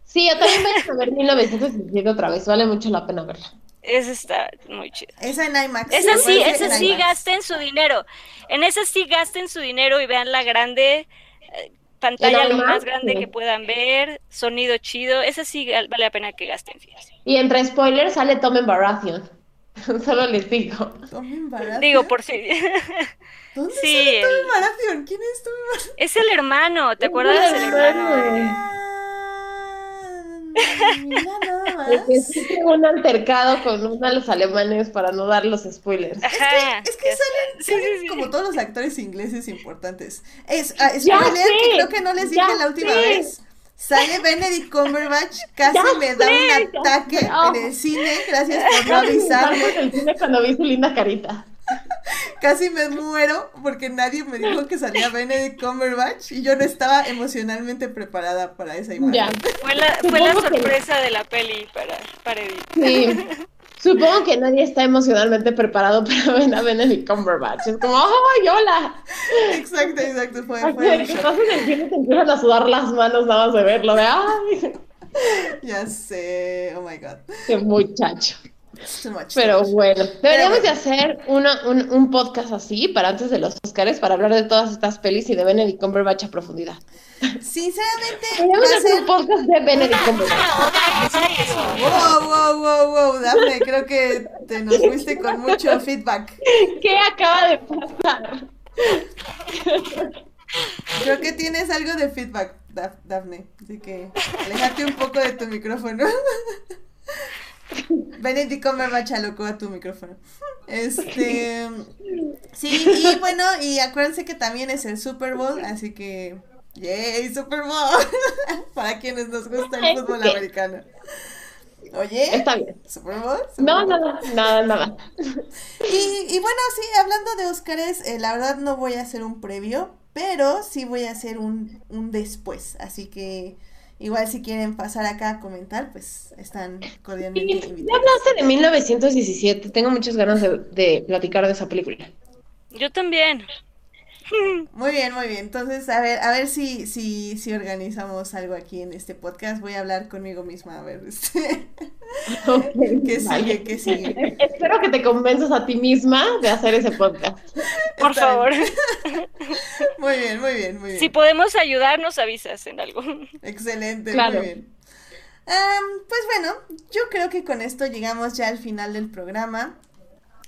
sí, yo también voy a ver 1917 otra vez, vale mucho la pena verla. Esa está muy chida. Esa en IMAX. Esa sí, esa sí gasten su dinero. En esa sí gasten su dinero y vean la grande eh, pantalla lo más grande que puedan ver, sonido chido. Esa sí vale la pena que gasten, Y entre spoilers sale Tom Baratheon. Solo les digo. Tom Baratheon. Digo por si. ¿Dónde sí, sale Tom Baratheon? ¿Quién es Tom Baratheon? Es el hermano, ¿te acuerdas del hermano? Es un altercado con uno de los alemanes para no dar los spoilers. es que, es que salen, como todos los actores ingleses importantes. Es, uh, spoiler, que creo que no les dije la última vez. Sale Benedict Cumberbatch, casi me da un ataque en el cine, gracias por no avisarme. en el cine cuando vi su linda carita. casi me muero porque nadie me dijo que salía Benedict Cumberbatch y yo no estaba emocionalmente preparada para esa imagen. Ya. Fue la, fue la sorpresa de la peli para, para Edith. Sí. Supongo que nadie está emocionalmente preparado para ver a Benedict Cumberbatch. Es como, ¡ay, hola! Exacto, exacto. Fue, Así fue shock. estás en el cine y te empiezan a sudar las manos nada más de verlo. De, ¡ay! Ya sé, oh my god. ¡Qué muchacho! Pero bueno, deberíamos de hacer una, un, un podcast así para antes de los Oscars para hablar de todas estas pelis y de Benedict Cumberbatch a profundidad. Sinceramente, Deberíamos hacer ser un podcast de Benedict Cumberbatch. Wow, wow, wow, wow, Dafne, creo que te nos fuiste con mucho feedback. ¿Qué acaba de pasar? Creo que tienes algo de feedback, Daf- Dafne, así que aléjate un poco de tu micrófono. Benedict Cumberbatch alocó a tu micrófono. Este, sí, y bueno, y acuérdense que también es el Super Bowl, así que, yay, Super Bowl, para quienes nos gusta el fútbol americano. Oye, Está bien. Super Bowl. Super No, nada, nada, nada. Y, y bueno, sí, hablando de Óscares, eh, la verdad no voy a hacer un previo, pero sí voy a hacer un, un después. Así que igual si quieren pasar acá a comentar, pues están cordialmente Ya invitados. hablaste de 1917. Tengo muchas ganas de, de platicar de esa película. Yo también. Muy bien, muy bien. Entonces, a ver, a ver si, si, si organizamos algo aquí en este podcast. Voy a hablar conmigo misma, a ver, este, qué Vale. sigue, qué sigue. Espero que te convenzas a ti misma de hacer ese podcast. Por Está favor. bien. Muy bien, muy bien, muy bien. Si podemos ayudar, nos avisas en algo. Excelente, Claro. muy bien. Pues bueno, yo creo que con esto llegamos ya al final del programa.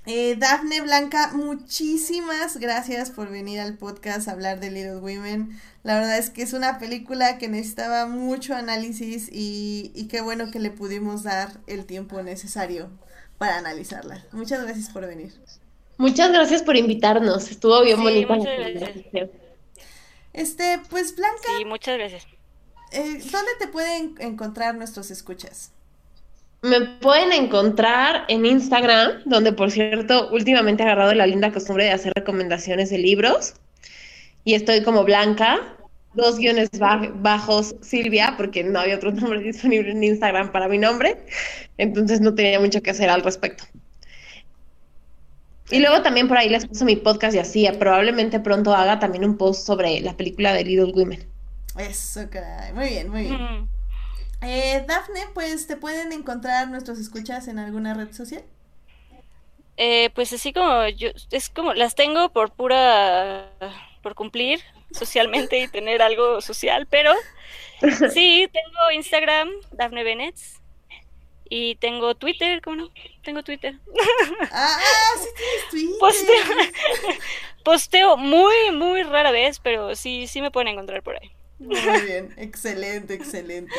Eh, Dafne Blanca, muchísimas gracias por venir al podcast a hablar de Little Women. La verdad es que es una película que necesitaba mucho análisis y, y qué bueno que le pudimos dar el tiempo necesario para analizarla. Muchas gracias por venir. Muchas gracias por invitarnos. Estuvo bien Sí, bonita la muchas gracias. Este, pues Blanca, Sí, muchas gracias. eh, ¿dónde te pueden encontrar nuestros escuchas? Me pueden encontrar en Instagram, donde por cierto últimamente he agarrado la linda costumbre de hacer recomendaciones de libros. Y estoy como Blanca, dos guiones ba- bajos Silvia, porque no había otro nombre disponible en Instagram para mi nombre. Entonces no tenía mucho que hacer al respecto. Y luego también por ahí les paso mi podcast y así, probablemente pronto haga también un post sobre la película de Little Women. Eso, caray. Muy bien, muy bien. Mm. Eh, Dafne, pues te pueden encontrar nuestros escuchas en alguna red social. Eh, pues así como yo, es como las tengo por pura, por cumplir socialmente y tener algo social, pero sí, tengo Instagram, Dafne Bennett, y tengo Twitter, ¿cómo no? Tengo Twitter. Ah, sí tienes Twitter. Posteo, posteo muy, muy rara vez, pero sí, sí me pueden encontrar por ahí. Muy bien, excelente, excelente.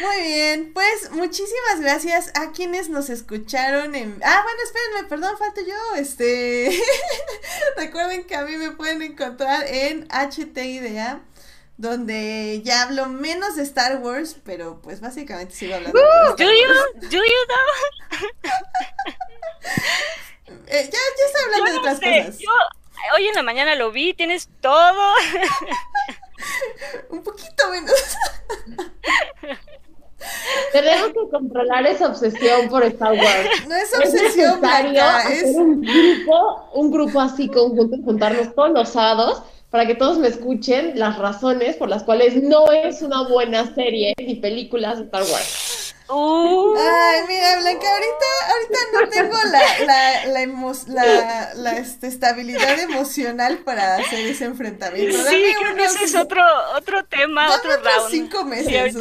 Muy bien, pues muchísimas gracias a quienes nos escucharon en... Ah, bueno, espérenme, perdón, falto yo. Este... Recuerden que a mí me pueden encontrar en HTIDA, donde ya hablo menos de Star Wars, pero pues básicamente sigo hablando. de Do Star you, Wars. do you know? Eh, ya, ya estoy hablando de no otras sé, cosas. yo hoy en la mañana lo vi, tienes todo. Un poquito menos. Tenemos que controlar esa obsesión por Star Wars. No es Es obsesión, Blanca, hacer es... un grupo, un grupo así conjunto, juntarnos todos los sábados para que todos me escuchen las razones por las cuales no es una buena serie ni películas de Star Wars. Uh, Ay, mira, Blanca, ahorita, ahorita no tengo la, la, la, emo- la, la, este, estabilidad emocional para hacer ese enfrentamiento. sí, creo que unos- ese es otro, otro tema, otro round. cinco meses, Sí,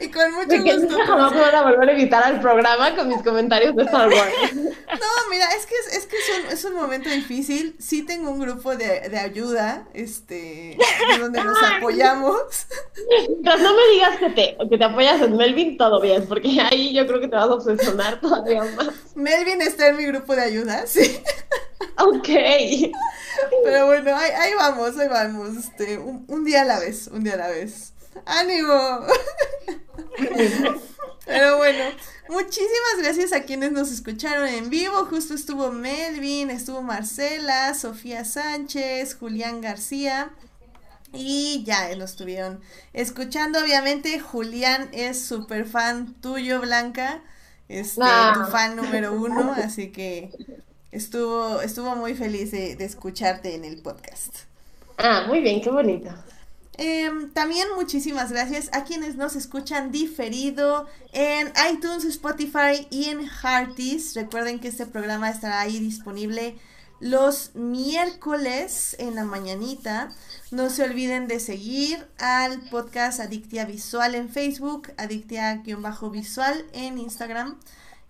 Y con mucho De que gusto. nunca jamás me van a volver a invitar al programa con mis comentarios de Star Wars. No, mira, es que es, es que es un, es un momento difícil. Sí tengo un grupo de, de ayuda, este, de donde nos apoyamos. Mientras no me digas que te, que te apoyas en Melvin, todo bien, porque ahí yo creo que te vas a obsesionar todavía más. Melvin está en mi grupo de ayuda, sí. Ok. Pero bueno, ahí, ahí vamos, ahí vamos. Este, un, un día a la vez, un día a la vez. ¡Ánimo! Pero bueno, Muchísimas gracias a quienes nos escucharon en vivo. Justo estuvo Melvin, estuvo Marcela, Sofía Sánchez, Julián García. Y ya lo estuvieron escuchando. Obviamente, Julián es súper fan tuyo, Blanca. Este, Ah. tu fan número uno. Así que estuvo, estuvo muy feliz de, de escucharte en el podcast. Ah, muy bien, qué bonito. Em, también muchísimas gracias a quienes nos escuchan diferido en iTunes, Spotify y en Hearties. Recuerden que este programa estará ahí disponible los miércoles en la mañanita. No se olviden de seguir al podcast Adictia Visual en Facebook, Adictia-visual en Instagram.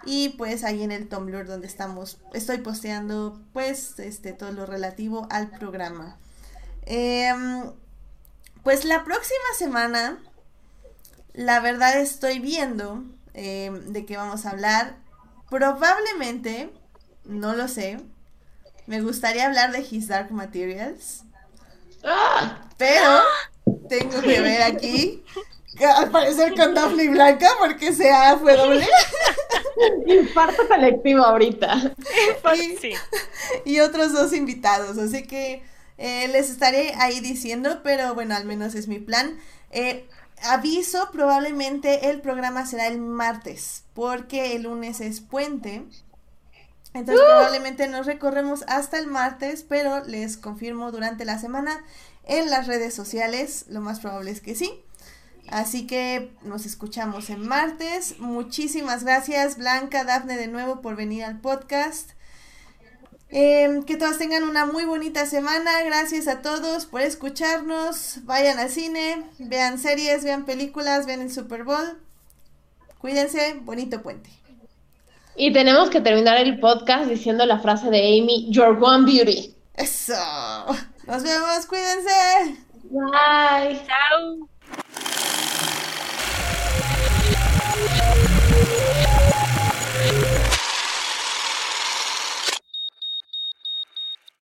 Y pues ahí en el Tumblr donde estamos, estoy posteando pues este todo lo relativo al programa. Em, pues la próxima semana, la verdad estoy viendo eh, de qué vamos a hablar. Probablemente, no lo sé, me gustaría hablar de His Dark Materials. Pero tengo que ver aquí, al parecer con Daphne Blanca, porque sea fue doble. Infarto colectivo ahorita. Y- Sí. y otros dos invitados. Así que eh, les estaré ahí diciendo, pero bueno, al menos es mi plan. Eh, aviso, probablemente el programa será el martes, porque el lunes es puente. Entonces probablemente nos recorremos hasta el martes, pero les confirmo durante la semana en las redes sociales, lo más probable es que sí. Así que nos escuchamos en martes. Muchísimas gracias Blanca, Dafne de nuevo por venir al podcast. Em, que todos tengan una muy bonita semana. Gracias a todos por escucharnos. Vayan al cine, vean series, vean películas, vean el Super Bowl. Cuídense, bonito puente. Y tenemos que terminar el podcast diciendo la frase de Amy, Your One Beauty. Eso. Nos vemos, cuídense. Bye. Chao.